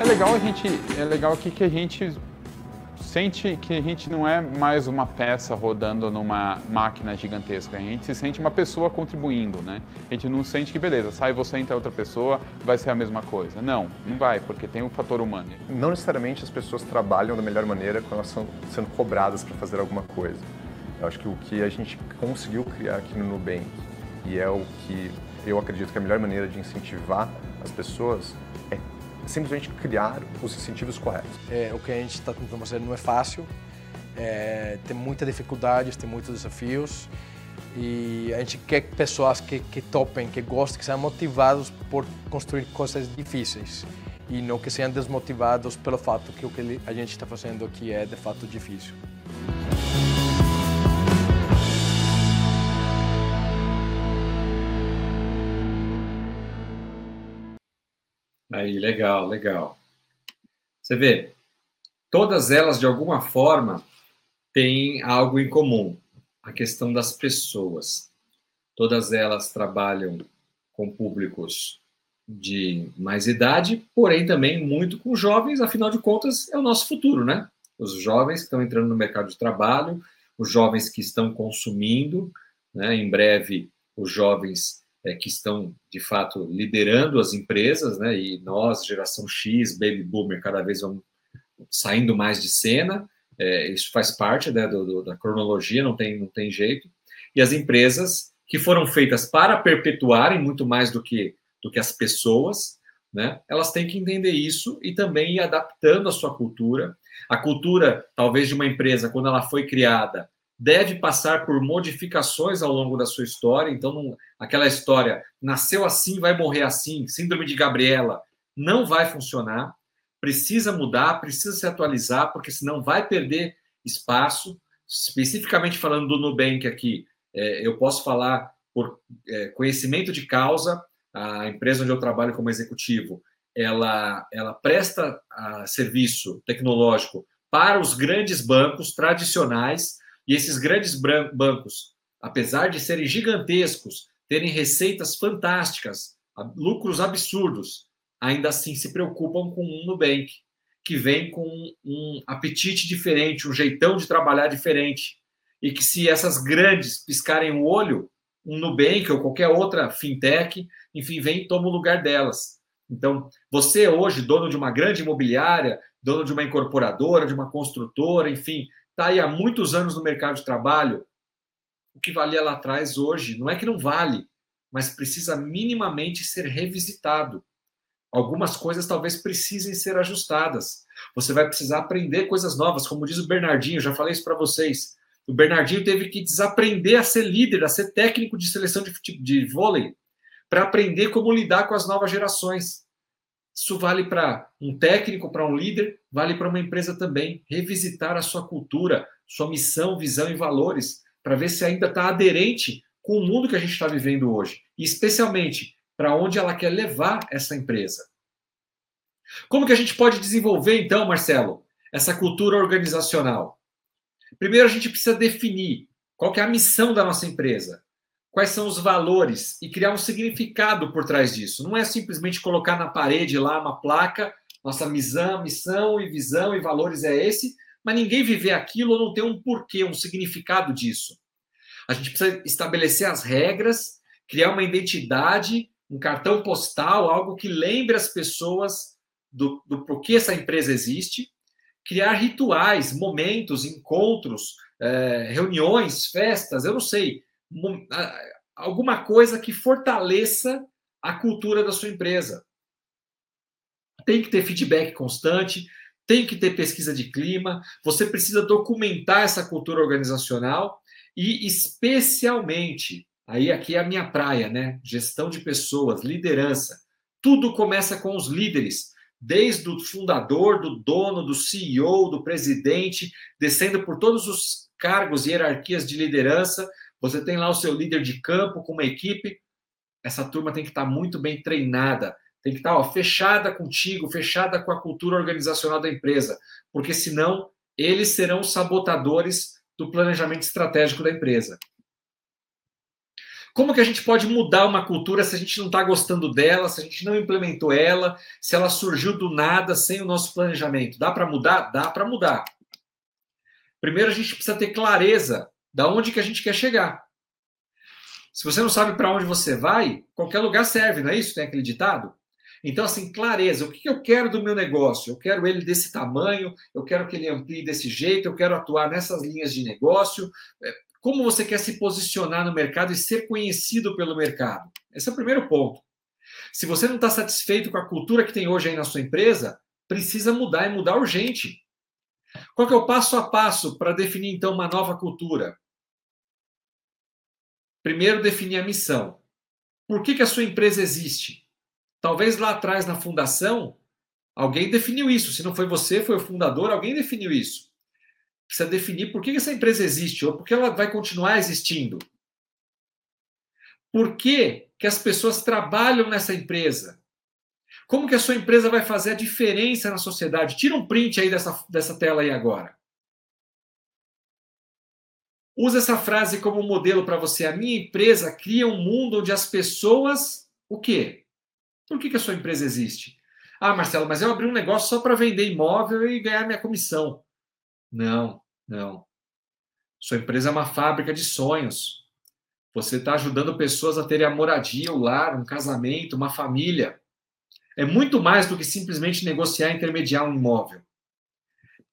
É legal a gente, é legal aqui que a gente sente que a gente não é mais uma peça rodando numa máquina gigantesca, a gente se sente uma pessoa contribuindo, né? A gente não sente que, beleza, sai você, entra outra pessoa, vai ser a mesma coisa. Não, não vai, porque tem o um fator humano. Não necessariamente as pessoas trabalham da melhor maneira quando elas estão sendo cobradas para fazer alguma coisa. Eu acho que o que a gente conseguiu criar aqui no Nubank, e é o que eu acredito que é a melhor maneira de incentivar as pessoas, é simplesmente criar os incentivos corretos. É, o que a gente está tentando fazer não é fácil, é, tem muitas dificuldades, tem muitos desafios e a gente quer pessoas que, que topem, que gostem, que sejam motivados por construir coisas difíceis e não que sejam desmotivados pelo fato que o que a gente está fazendo aqui é de fato difícil. Aí, legal, legal. Você vê, todas elas, de alguma forma, têm algo em comum: a questão das pessoas. Todas elas trabalham com públicos de mais idade, porém também muito com jovens, afinal de contas, é o nosso futuro, né? Os jovens que estão entrando no mercado de trabalho, os jovens que estão consumindo, né? em breve, os jovens é, que estão, de fato, liderando as empresas, né? E nós, geração X, baby boomer, cada vez vamos saindo mais de cena. É, isso faz parte né, do, do, da cronologia, não tem, não tem jeito. E as empresas que foram feitas para perpetuarem muito mais do que, do que as pessoas, né? Elas têm que entender isso e também ir adaptando a sua cultura. A cultura, talvez, de uma empresa, quando ela foi criada, deve passar por modificações ao longo da sua história. Então, não, aquela história nasceu assim, vai morrer assim, síndrome de Gabriela, não vai funcionar. Precisa mudar, precisa se atualizar, porque senão vai perder espaço. Especificamente falando do Nubank aqui, é, eu posso falar por é, conhecimento de causa. A empresa onde eu trabalho como executivo, ela, ela presta ah, serviço tecnológico para os grandes bancos tradicionais e esses grandes bancos, apesar de serem gigantescos, terem receitas fantásticas, lucros absurdos, ainda assim se preocupam com um Nubank, que vem com um apetite diferente, um jeitão de trabalhar diferente. E que se essas grandes piscarem o olho, um Nubank ou qualquer outra fintech, enfim, vem e toma o lugar delas. Então, você hoje, dono de uma grande imobiliária, dono de uma incorporadora, de uma construtora, enfim, está aí há muitos anos no mercado de trabalho, o que valia lá atrás hoje não é que não vale, mas precisa minimamente ser revisitado. Algumas coisas talvez precisem ser ajustadas. Você vai precisar aprender coisas novas, como diz o Bernardinho, já falei isso para vocês. O Bernardinho teve que desaprender a ser líder, a ser técnico de seleção de, de vôlei, para aprender como lidar com as novas gerações. Isso vale para um técnico, para um líder, vale para uma empresa também. Revisitar a sua cultura, sua missão, visão e valores, para ver se ainda está aderente com o mundo que a gente está vivendo hoje. E especialmente para onde ela quer levar essa empresa. Como que a gente pode desenvolver, então, Marcelo, essa cultura organizacional? Primeiro, a gente precisa definir qual é a missão da nossa empresa quais são os valores e criar um significado por trás disso. Não é simplesmente colocar na parede lá uma placa, nossa missão, missão e visão e valores é esse, mas ninguém viver aquilo ou não ter um porquê, um significado disso. A gente precisa estabelecer as regras, criar uma identidade, um cartão postal, algo que lembre as pessoas do, do porquê essa empresa existe, criar rituais, momentos, encontros, é, reuniões, festas, eu não sei, alguma coisa que fortaleça a cultura da sua empresa. Tem que ter feedback constante, tem que ter pesquisa de clima, você precisa documentar essa cultura organizacional e, especialmente, aí aqui é a minha praia, né? Gestão de pessoas, liderança. Tudo começa com os líderes, desde o fundador, do dono, do CEO, do presidente, descendo por todos os cargos e hierarquias de liderança. Você tem lá o seu líder de campo com uma equipe. Essa turma tem que estar muito bem treinada, tem que estar ó, fechada contigo, fechada com a cultura organizacional da empresa, porque senão eles serão sabotadores do planejamento estratégico da empresa. Como que a gente pode mudar uma cultura se a gente não está gostando dela, se a gente não implementou ela, se ela surgiu do nada, sem o nosso planejamento? Dá para mudar? Dá para mudar. Primeiro, a gente precisa ter clareza da onde que a gente quer chegar. Se você não sabe para onde você vai, qualquer lugar serve, não é isso? Tem aquele ditado? Então, assim, clareza. O que eu quero do meu negócio? Eu quero ele desse tamanho, eu quero que ele amplie desse jeito, eu quero atuar nessas linhas de negócio. É, como você quer se posicionar no mercado e ser conhecido pelo mercado? Esse é o primeiro ponto. Se você não está satisfeito com a cultura que tem hoje aí na sua empresa, precisa mudar e mudar urgente. Qual que é o passo a passo para definir então uma nova cultura? Primeiro, definir a missão. Por que, que a sua empresa existe? Talvez lá atrás na fundação, alguém definiu isso. Se não foi você, foi o fundador, alguém definiu isso precisa definir por que essa empresa existe ou por que ela vai continuar existindo. Por que, que as pessoas trabalham nessa empresa? Como que a sua empresa vai fazer a diferença na sociedade? Tira um print aí dessa, dessa tela aí agora. Usa essa frase como modelo para você. A minha empresa cria um mundo onde as pessoas. O quê? Por que, que a sua empresa existe? Ah, Marcelo, mas eu abri um negócio só para vender imóvel e ganhar minha comissão. Não, não. Sua empresa é uma fábrica de sonhos. Você está ajudando pessoas a terem a moradia, o lar, um casamento, uma família. É muito mais do que simplesmente negociar e intermediar um imóvel.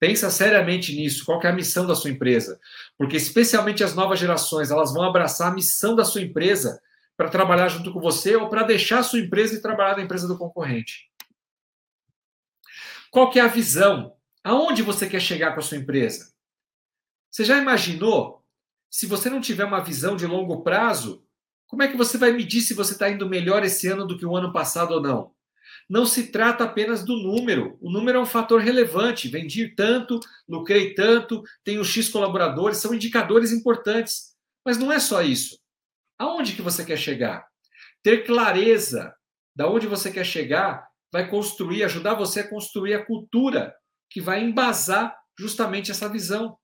Pensa seriamente nisso. Qual é a missão da sua empresa? Porque especialmente as novas gerações, elas vão abraçar a missão da sua empresa para trabalhar junto com você ou para deixar a sua empresa e trabalhar na empresa do concorrente. Qual que é a visão Aonde você quer chegar com a sua empresa? Você já imaginou? Se você não tiver uma visão de longo prazo, como é que você vai medir se você está indo melhor esse ano do que o ano passado ou não? Não se trata apenas do número. O número é um fator relevante. Vendi tanto, lucrei tanto, tenho X colaboradores, são indicadores importantes. Mas não é só isso. Aonde que você quer chegar? Ter clareza da onde você quer chegar vai construir, ajudar você a construir a cultura que vai embasar justamente essa visão.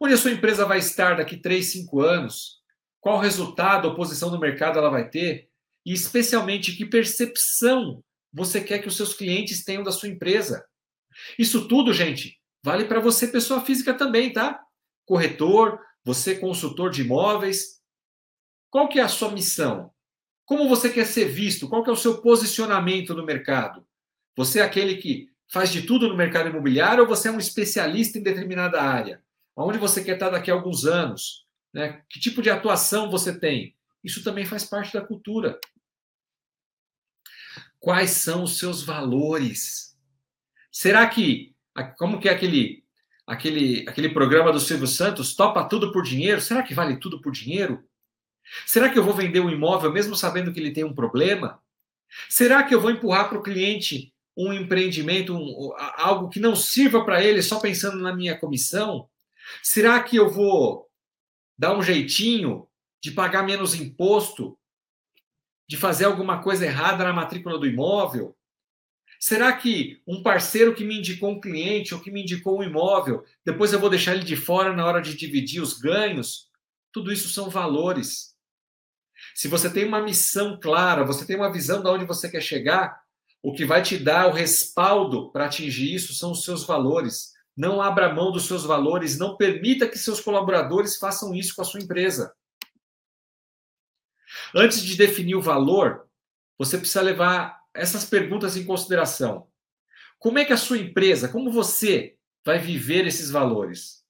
Onde a sua empresa vai estar daqui 3, 5 anos? Qual resultado ou posição no mercado ela vai ter? E, especialmente, que percepção você quer que os seus clientes tenham da sua empresa? Isso tudo, gente, vale para você, pessoa física também, tá? Corretor, você, consultor de imóveis. Qual que é a sua missão? Como você quer ser visto? Qual que é o seu posicionamento no mercado? Você é aquele que faz de tudo no mercado imobiliário ou você é um especialista em determinada área? Aonde você quer estar daqui a alguns anos? Né? Que tipo de atuação você tem? Isso também faz parte da cultura. Quais são os seus valores? Será que, como que é aquele, aquele, aquele programa do Silvio Santos, topa tudo por dinheiro? Será que vale tudo por dinheiro? Será que eu vou vender um imóvel mesmo sabendo que ele tem um problema? Será que eu vou empurrar para o cliente um empreendimento, um, algo que não sirva para ele só pensando na minha comissão? Será que eu vou dar um jeitinho de pagar menos imposto? De fazer alguma coisa errada na matrícula do imóvel? Será que um parceiro que me indicou um cliente ou que me indicou um imóvel, depois eu vou deixar ele de fora na hora de dividir os ganhos? Tudo isso são valores. Se você tem uma missão clara, você tem uma visão de onde você quer chegar, o que vai te dar o respaldo para atingir isso são os seus valores. Não abra mão dos seus valores, não permita que seus colaboradores façam isso com a sua empresa. Antes de definir o valor, você precisa levar essas perguntas em consideração. Como é que a sua empresa, como você vai viver esses valores?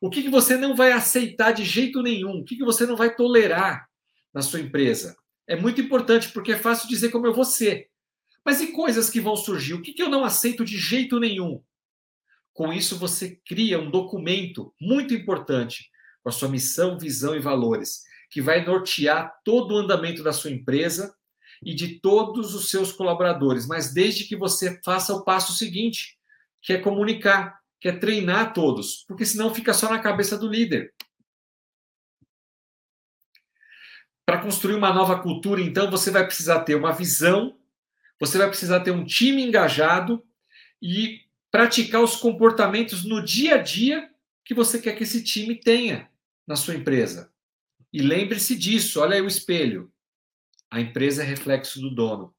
O que, que você não vai aceitar de jeito nenhum? O que, que você não vai tolerar na sua empresa? É muito importante, porque é fácil dizer como eu vou ser. Mas e coisas que vão surgir? O que, que eu não aceito de jeito nenhum? Com isso, você cria um documento muito importante com a sua missão, visão e valores, que vai nortear todo o andamento da sua empresa e de todos os seus colaboradores, mas desde que você faça o passo seguinte, que é comunicar, que é treinar todos, porque senão fica só na cabeça do líder. Para construir uma nova cultura, então, você vai precisar ter uma visão, você vai precisar ter um time engajado e praticar os comportamentos no dia a dia que você quer que esse time tenha na sua empresa. E lembre-se disso, olha aí o espelho. A empresa é reflexo do dono.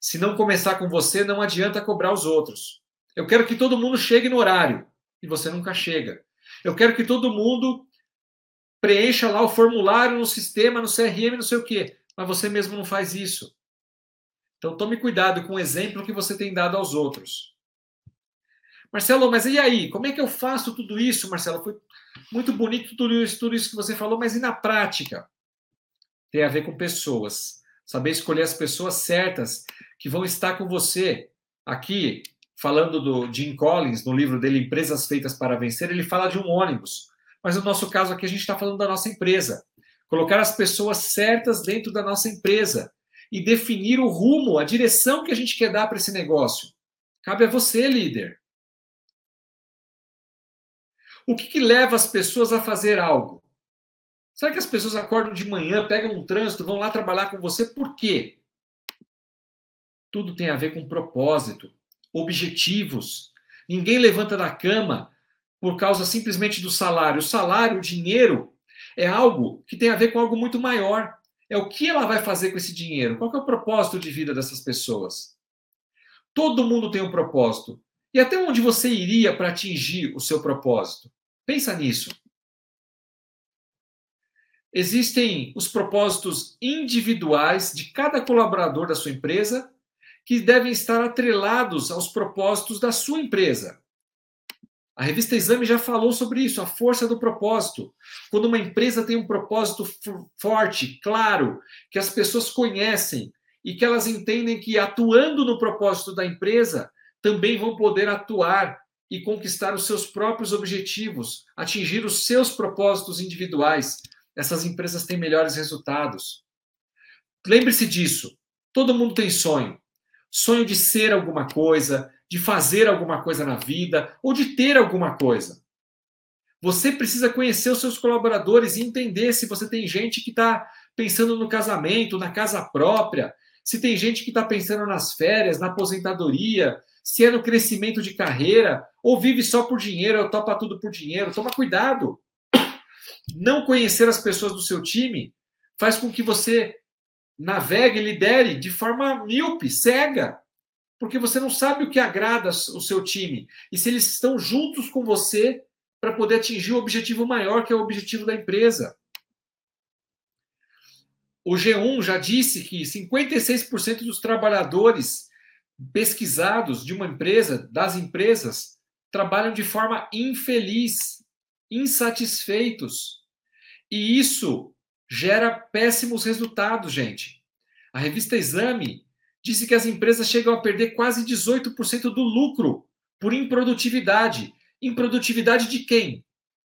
Se não começar com você, não adianta cobrar os outros. Eu quero que todo mundo chegue no horário e você nunca chega. Eu quero que todo mundo preencha lá o formulário no sistema, no CRM, não sei o quê, mas você mesmo não faz isso. Então tome cuidado com o exemplo que você tem dado aos outros. Marcelo, mas e aí? Como é que eu faço tudo isso, Marcelo? Foi muito bonito tudo isso, tudo isso que você falou, mas e na prática? Tem a ver com pessoas. Saber escolher as pessoas certas que vão estar com você. Aqui, falando do Jim Collins, no livro dele Empresas Feitas para Vencer, ele fala de um ônibus. Mas no nosso caso aqui, a gente está falando da nossa empresa. Colocar as pessoas certas dentro da nossa empresa e definir o rumo, a direção que a gente quer dar para esse negócio. Cabe a você, líder. O que, que leva as pessoas a fazer algo? Será que as pessoas acordam de manhã, pegam um trânsito, vão lá trabalhar com você? Por quê? Tudo tem a ver com propósito, objetivos. Ninguém levanta da cama por causa simplesmente do salário. O salário, o dinheiro, é algo que tem a ver com algo muito maior. É o que ela vai fazer com esse dinheiro? Qual é o propósito de vida dessas pessoas? Todo mundo tem um propósito. E até onde você iria para atingir o seu propósito? Pensa nisso. Existem os propósitos individuais de cada colaborador da sua empresa que devem estar atrelados aos propósitos da sua empresa. A revista Exame já falou sobre isso, a força do propósito. Quando uma empresa tem um propósito forte, claro, que as pessoas conhecem e que elas entendem que atuando no propósito da empresa, também vão poder atuar e conquistar os seus próprios objetivos, atingir os seus propósitos individuais. Essas empresas têm melhores resultados. Lembre-se disso. Todo mundo tem sonho. Sonho de ser alguma coisa, de fazer alguma coisa na vida ou de ter alguma coisa. Você precisa conhecer os seus colaboradores e entender se você tem gente que está pensando no casamento, na casa própria, se tem gente que está pensando nas férias, na aposentadoria, se é no crescimento de carreira, ou vive só por dinheiro, ou topa tudo por dinheiro. Toma cuidado. Não conhecer as pessoas do seu time faz com que você navegue, lidere de forma míope, cega porque você não sabe o que agrada o seu time e se eles estão juntos com você para poder atingir o objetivo maior, que é o objetivo da empresa. O G1 já disse que 56% dos trabalhadores pesquisados de uma empresa, das empresas, trabalham de forma infeliz, insatisfeitos. E isso gera péssimos resultados, gente. A revista Exame disse que as empresas chegam a perder quase 18% do lucro por improdutividade. Improdutividade de quem?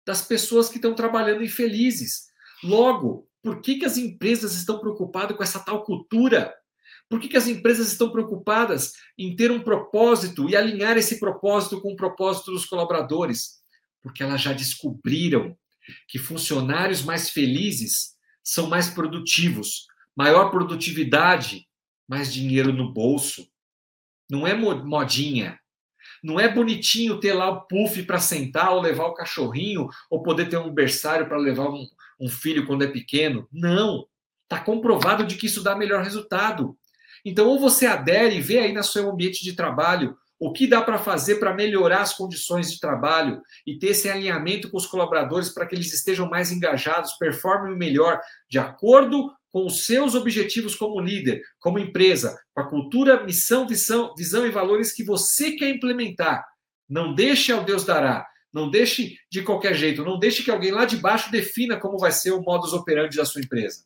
Das pessoas que estão trabalhando infelizes. Logo, por que, que as empresas estão preocupadas com essa tal cultura? Por que, que as empresas estão preocupadas em ter um propósito e alinhar esse propósito com o propósito dos colaboradores? Porque elas já descobriram que funcionários mais felizes são mais produtivos. Maior produtividade mais dinheiro no bolso. Não é modinha. Não é bonitinho ter lá o puff para sentar ou levar o cachorrinho ou poder ter um berçário para levar um, um, filho quando é pequeno. Não. Está comprovado de que isso dá melhor resultado. Então, ou você adere e vê aí no seu ambiente de trabalho o que dá para fazer para melhorar as condições de trabalho e ter esse alinhamento com os colaboradores para que eles estejam mais engajados, performem melhor, de acordo com os seus objetivos como líder, como empresa, com a cultura, missão, visão, visão e valores que você quer implementar. Não deixe ao Deus dará. Não deixe de qualquer jeito, não deixe que alguém lá de baixo defina como vai ser o modus operandi da sua empresa.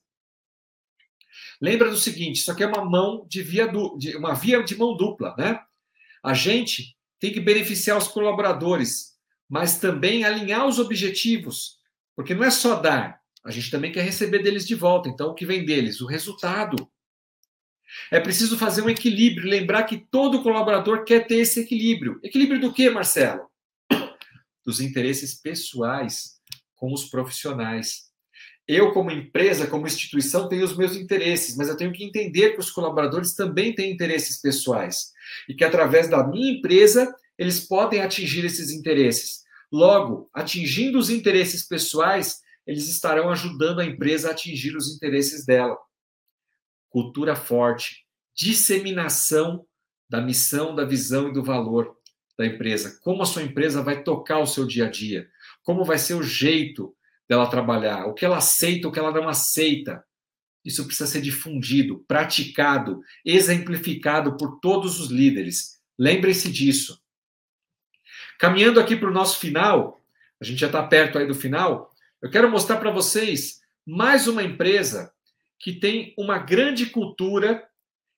Lembra do seguinte, isso aqui é uma mão de via du, de, uma via de mão dupla, né? A gente tem que beneficiar os colaboradores, mas também alinhar os objetivos, porque não é só dar, a gente também quer receber deles de volta. Então, o que vem deles? O resultado. É preciso fazer um equilíbrio, lembrar que todo colaborador quer ter esse equilíbrio. Equilíbrio do que, Marcelo? Dos interesses pessoais com os profissionais. Eu, como empresa, como instituição, tenho os meus interesses, mas eu tenho que entender que os colaboradores também têm interesses pessoais e que, através da minha empresa, eles podem atingir esses interesses. Logo, atingindo os interesses pessoais, eles estarão ajudando a empresa a atingir os interesses dela. Cultura forte, disseminação da missão, da visão e do valor da empresa. Como a sua empresa vai tocar o seu dia a dia? Como vai ser o jeito dela trabalhar, o que ela aceita, o que ela não aceita. Isso precisa ser difundido, praticado, exemplificado por todos os líderes. Lembrem-se disso. Caminhando aqui para o nosso final, a gente já está perto aí do final, eu quero mostrar para vocês mais uma empresa que tem uma grande cultura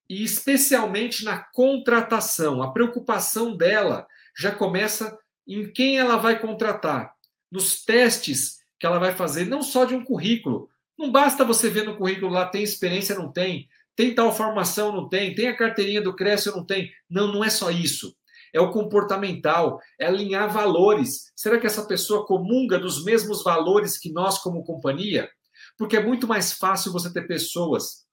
e especialmente na contratação. A preocupação dela já começa em quem ela vai contratar, nos testes que ela vai fazer, não só de um currículo. Não basta você ver no currículo lá, tem experiência, não tem, tem tal formação, não tem, tem a carteirinha do Cresce, não tem. Não, não é só isso. É o comportamental, é alinhar valores. Será que essa pessoa comunga dos mesmos valores que nós, como companhia? Porque é muito mais fácil você ter pessoas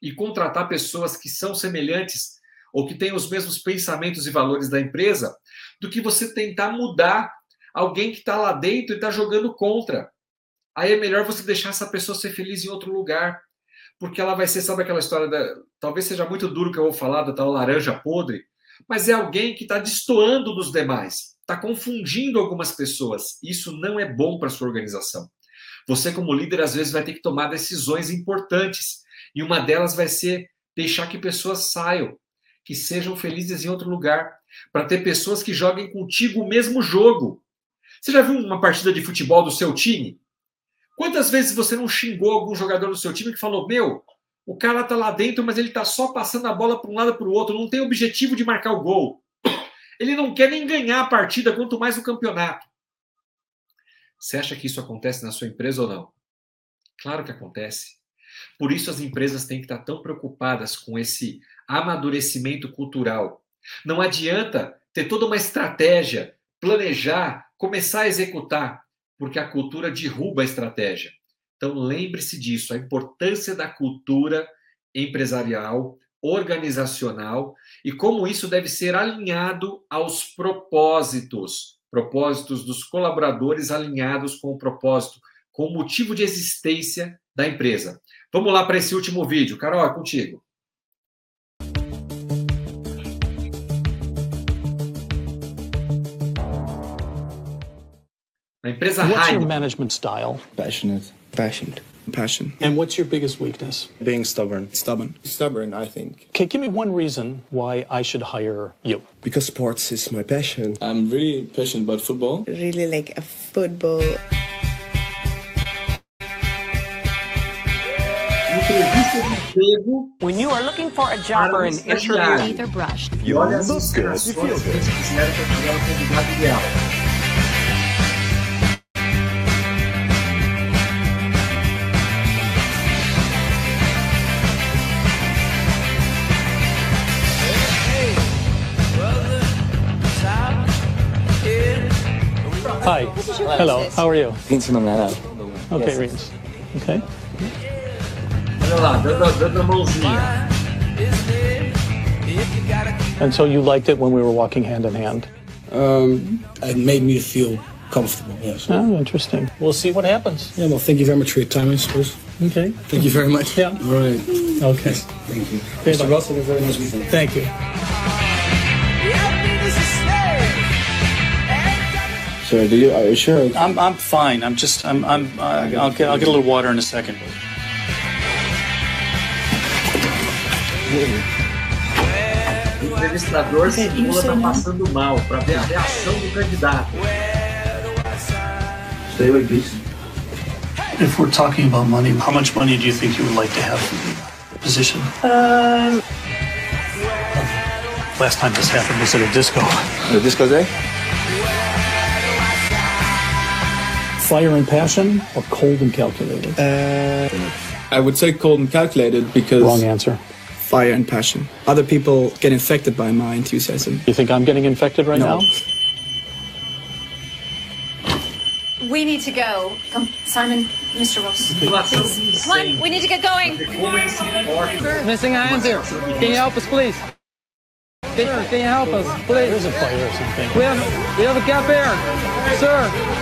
e contratar pessoas que são semelhantes ou que têm os mesmos pensamentos e valores da empresa, do que você tentar mudar alguém que está lá dentro e está jogando contra. Aí é melhor você deixar essa pessoa ser feliz em outro lugar. Porque ela vai ser, sabe aquela história da. Talvez seja muito duro que eu vou falar da tal laranja podre, mas é alguém que está destoando dos demais, está confundindo algumas pessoas. Isso não é bom para sua organização. Você, como líder, às vezes vai ter que tomar decisões importantes. E uma delas vai ser deixar que pessoas saiam, que sejam felizes em outro lugar, para ter pessoas que joguem contigo o mesmo jogo. Você já viu uma partida de futebol do seu time? Quantas vezes você não xingou algum jogador do seu time que falou: Meu, o cara tá lá dentro, mas ele tá só passando a bola para um lado para o outro, não tem objetivo de marcar o gol. Ele não quer nem ganhar a partida, quanto mais o campeonato. Você acha que isso acontece na sua empresa ou não? Claro que acontece. Por isso as empresas têm que estar tão preocupadas com esse amadurecimento cultural. Não adianta ter toda uma estratégia, planejar, começar a executar, porque a cultura derruba a estratégia. Então, lembre-se disso, a importância da cultura empresarial, organizacional e como isso deve ser alinhado aos propósitos, propósitos dos colaboradores alinhados com o propósito, com o motivo de existência da empresa. Vamos lá para esse último vídeo. Carol, é contigo. A empresa What's your Heineken. management style? Passionate. Passionate. Passion. And what's your biggest weakness? Being stubborn. Stubborn. Stubborn, I think. Okay, give me one reason why I should hire you. Because sports is my passion. I'm really passionate about football. really like a football. When you are looking for a job or an interview, Teeth are brushed. E olha as inspirações que eles quiseram para criar o candidato ideal. Hi. Hello. How are you? Fenomenal. Okay, Yes. Reens. Okay. Olha lá, dando, a- mãozinha. And so you liked it when we were walking hand in hand? Um, it made me feel comfortable, yes. Oh, interesting. We'll see what happens. Yeah, well, thank you very much for your time, I suppose. Okay. Thank you very much. Yeah. All right. Okay. Thank you. Okay, Mr. bye. Ross, have very nice weekend. Thank you. Sir, do you, are you sure? I'm, I'm fine. I'm just I'm I'm uh, I'll get I'll get a little water in a second. O entrevistador simula tá passando mal para ver a reação do candidato. Stay like this. If we're talking about money, how much money do you think you would like to have for the position? Um, Last time this happened was at a disco. the disco day? Fire and passion or cold and calculated? Uh, I would say cold and calculated because. Wrong answer. Fire and passion. Other people get infected by my enthusiasm. You think I'm getting infected right No. now? We need to go. Come, Simon, Mr. Ross. Please. Come on, we need to get going. Missing hands here. Can you help us, please? Can, can you help us, please? There's a fire or something. We have, we have a gap here, sir.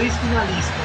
Três finalistas.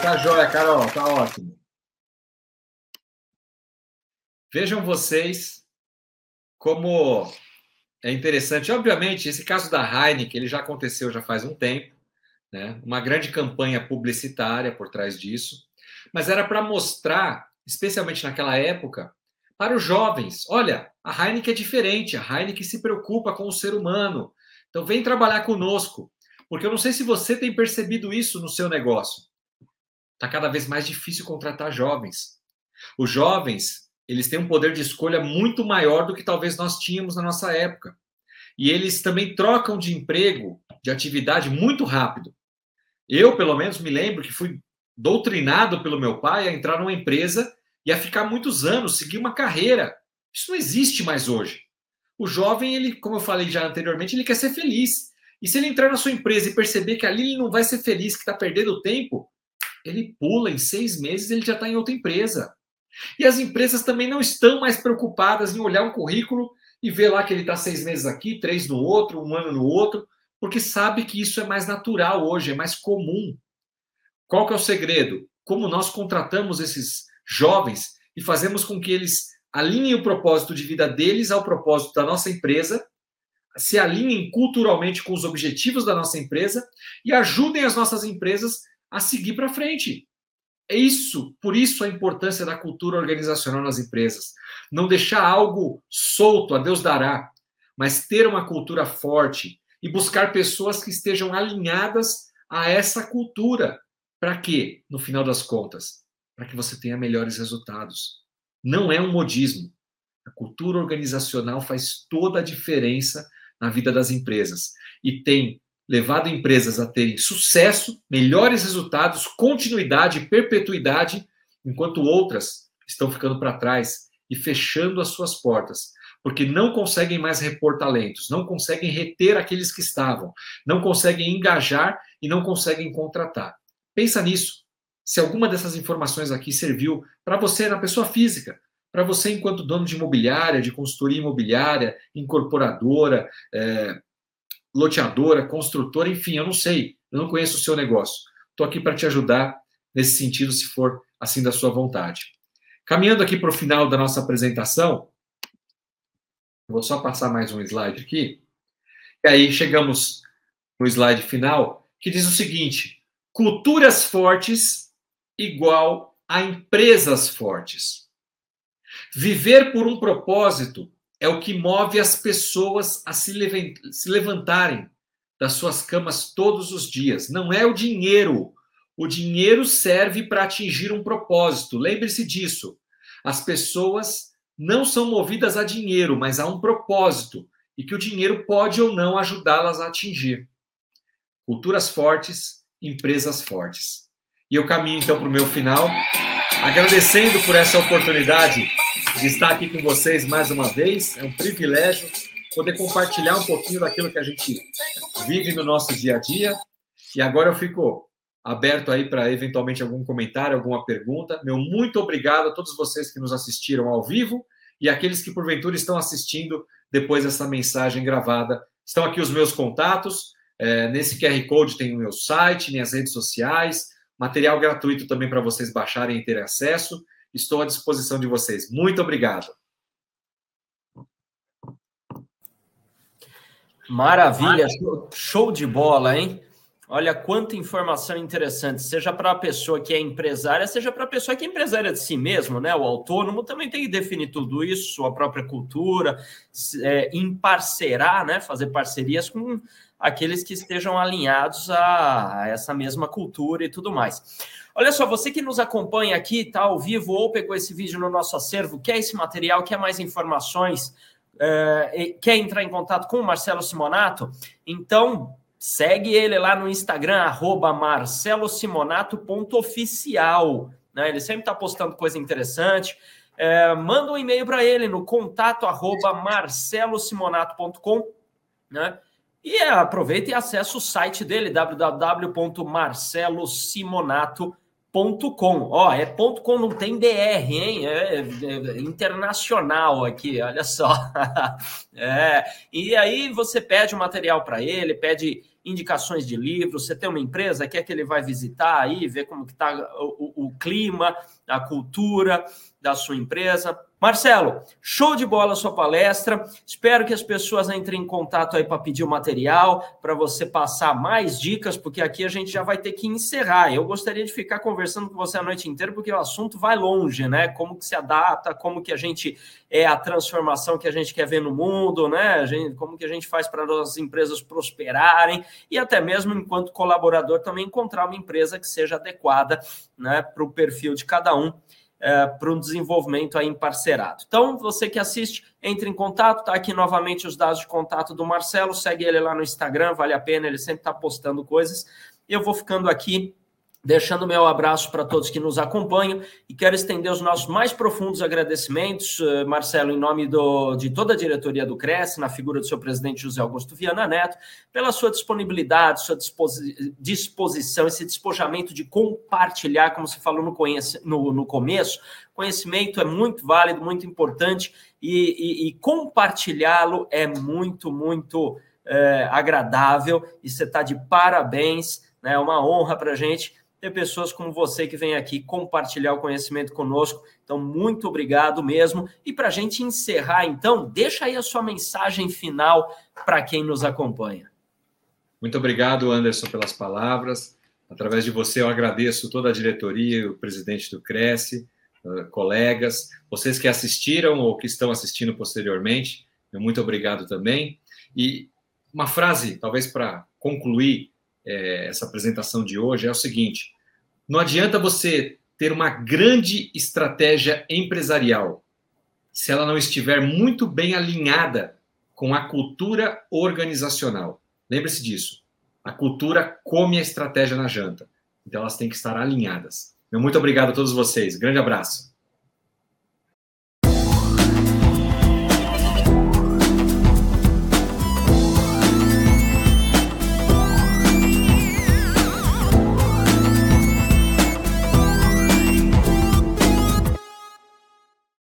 Tá jóia, Carol, tá ótimo. Vejam vocês como é interessante. Obviamente, esse caso da Heineken ele já aconteceu já faz um tempo, né? Uma grande campanha publicitária por trás disso, mas era para mostrar, especialmente naquela época, para os jovens. Olha, a Heineken é diferente. A Heineken se preocupa com o ser humano. Então vem trabalhar conosco, porque eu não sei se você tem percebido isso no seu negócio. Está cada vez mais difícil contratar jovens. Os jovens, eles têm um poder de escolha muito maior do que talvez nós tínhamos na nossa época. E eles também trocam de emprego, de atividade muito rápido. Eu, pelo menos, me lembro que fui doutrinado pelo meu pai a entrar numa empresa e a ficar muitos anos, seguir uma carreira. Isso não existe mais hoje. O jovem, ele, como eu falei já anteriormente, ele quer ser feliz. E se ele entrar na sua empresa e perceber que ali ele não vai ser feliz, que está perdendo tempo, ele pula em seis meses, ele já está em outra empresa. E as empresas também não estão mais preocupadas em olhar um currículo e ver lá que ele está seis meses aqui, três no outro, um ano no outro, porque sabe que isso é mais natural hoje, é mais comum. Qual que é o segredo? Como nós contratamos esses jovens e fazemos com que eles alinhem o propósito de vida deles ao propósito da nossa empresa, se alinhem culturalmente com os objetivos da nossa empresa e ajudem as nossas empresas a seguir para frente. É isso, por isso a importância da cultura organizacional nas empresas. Não deixar algo solto, a Deus dará, mas ter uma cultura forte e buscar pessoas que estejam alinhadas a essa cultura. Para quê? No final das contas, para que você tenha melhores resultados. Não é um modismo. A cultura organizacional faz toda a diferença na vida das empresas e tem levado empresas a terem sucesso, melhores resultados, continuidade, perpetuidade, enquanto outras estão ficando para trás e fechando as suas portas, porque não conseguem mais repor talentos, não conseguem reter aqueles que estavam, não conseguem engajar e não conseguem contratar. Pensa nisso. Se alguma dessas informações aqui serviu para você na pessoa física, para você enquanto dono de imobiliária, de consultoria imobiliária, incorporadora, é, loteadora, construtora, enfim, eu não sei, eu não conheço o seu negócio. Estou aqui para te ajudar nesse sentido, se for assim da sua vontade. Caminhando aqui para o final da nossa apresentação, vou só passar mais um slide aqui. E aí chegamos no slide final, que diz o seguinte: culturas fortes igual a empresas fortes. Viver por um propósito é o que move as pessoas a se levantarem das suas camas todos os dias. Não é o dinheiro. O dinheiro serve para atingir um propósito. Lembre-se disso. As pessoas não são movidas a dinheiro, mas a um propósito e que o dinheiro pode ou não ajudá-las a atingir. Culturas fortes, empresas fortes. E eu caminho então para o meu final, agradecendo por essa oportunidade de estar aqui com vocês mais uma vez. É um privilégio poder compartilhar um pouquinho daquilo que a gente vive no nosso dia a dia. E agora eu fico aberto aí para eventualmente algum comentário, alguma pergunta. Meu muito obrigado a todos vocês que nos assistiram ao vivo e aqueles que porventura estão assistindo depois dessa mensagem gravada. Estão aqui os meus contatos. É, nesse QR Code tem o meu site, minhas redes sociais, material gratuito também para vocês baixarem e terem acesso. Estou à disposição de vocês. Muito obrigado. Maravilha, show de bola, hein? Olha quanta informação interessante, seja para a pessoa que é empresária, seja para a pessoa que é empresária de si mesmo, né? O autônomo também tem que definir tudo isso, sua própria cultura, é, emparcerar, né? Fazer parcerias com aqueles que estejam alinhados a essa mesma cultura e tudo mais. Olha só, você que nos acompanha aqui, tá ao vivo ou pegou esse vídeo no nosso acervo, quer esse material, quer mais informações, é, quer entrar em contato com o Marcelo Simonato, então Segue ele lá no Instagram, marcelosimonato.oficial. Né? Ele sempre está postando coisa interessante. É, manda um e-mail para ele no contato arroba marcelosimonato.com. Né? E é, aproveita e acessa o site dele, www.marcelosimonato.com. Ó, é ponto .com, não tem DR, hein? É, é, é internacional aqui, olha só. é, e aí você pede o material para ele, pede indicações de livros, você tem uma empresa, quer que ele vai visitar aí, ver como que está o, o, clima, a cultura da sua empresa. Marcelo, show de bola a sua palestra. Espero que as pessoas entrem em contato aí para pedir o material, para você passar mais dicas, porque aqui a gente já vai ter que encerrar. Eu gostaria de ficar conversando com você a noite inteira, porque o assunto vai longe, né? Como que se adapta, como que a gente é a transformação que a gente quer ver no mundo, né? Gente, como que a gente faz para as empresas prosperarem e até mesmo enquanto colaborador também encontrar uma empresa que seja adequada, né, para o perfil de cada um é, para um desenvolvimento aí emparcerado. Então, você que assiste, entre em contato, tá aqui novamente os dados de contato do Marcelo, segue ele lá no Instagram, vale a pena, ele sempre está postando coisas. Eu vou ficando aqui Deixando meu abraço para todos que nos acompanham e quero estender os nossos mais profundos agradecimentos, eh, Marcelo, em nome do, de toda a diretoria do Cresce, na figura do seu presidente José Augusto Viana Neto, pela sua disponibilidade, sua disposi disposição, esse despojamento de compartilhar, como você falou no, no, no começo, conhecimento é muito válido, muito importante e, e, e compartilhá-lo é muito, muito é, agradável e você está de parabéns, né? é uma honra para a gente ter pessoas como você que vem aqui compartilhar o conhecimento conosco. Então, muito obrigado mesmo. E para a gente encerrar, então, deixa aí a sua mensagem final para quem nos acompanha. Muito obrigado, Anderson, pelas palavras. Através de você, eu agradeço toda a diretoria, o presidente do Cresce, uh, colegas, vocês que assistiram ou que estão assistindo posteriormente, muito obrigado também. E uma frase, talvez para concluir é, essa apresentação de hoje é o seguinte: não adianta você ter uma grande estratégia empresarial se ela não estiver muito bem alinhada com a cultura organizacional. Lembre-se disso. A cultura come a estratégia na janta. Então elas têm que estar alinhadas. Muito obrigado a todos vocês. Grande abraço.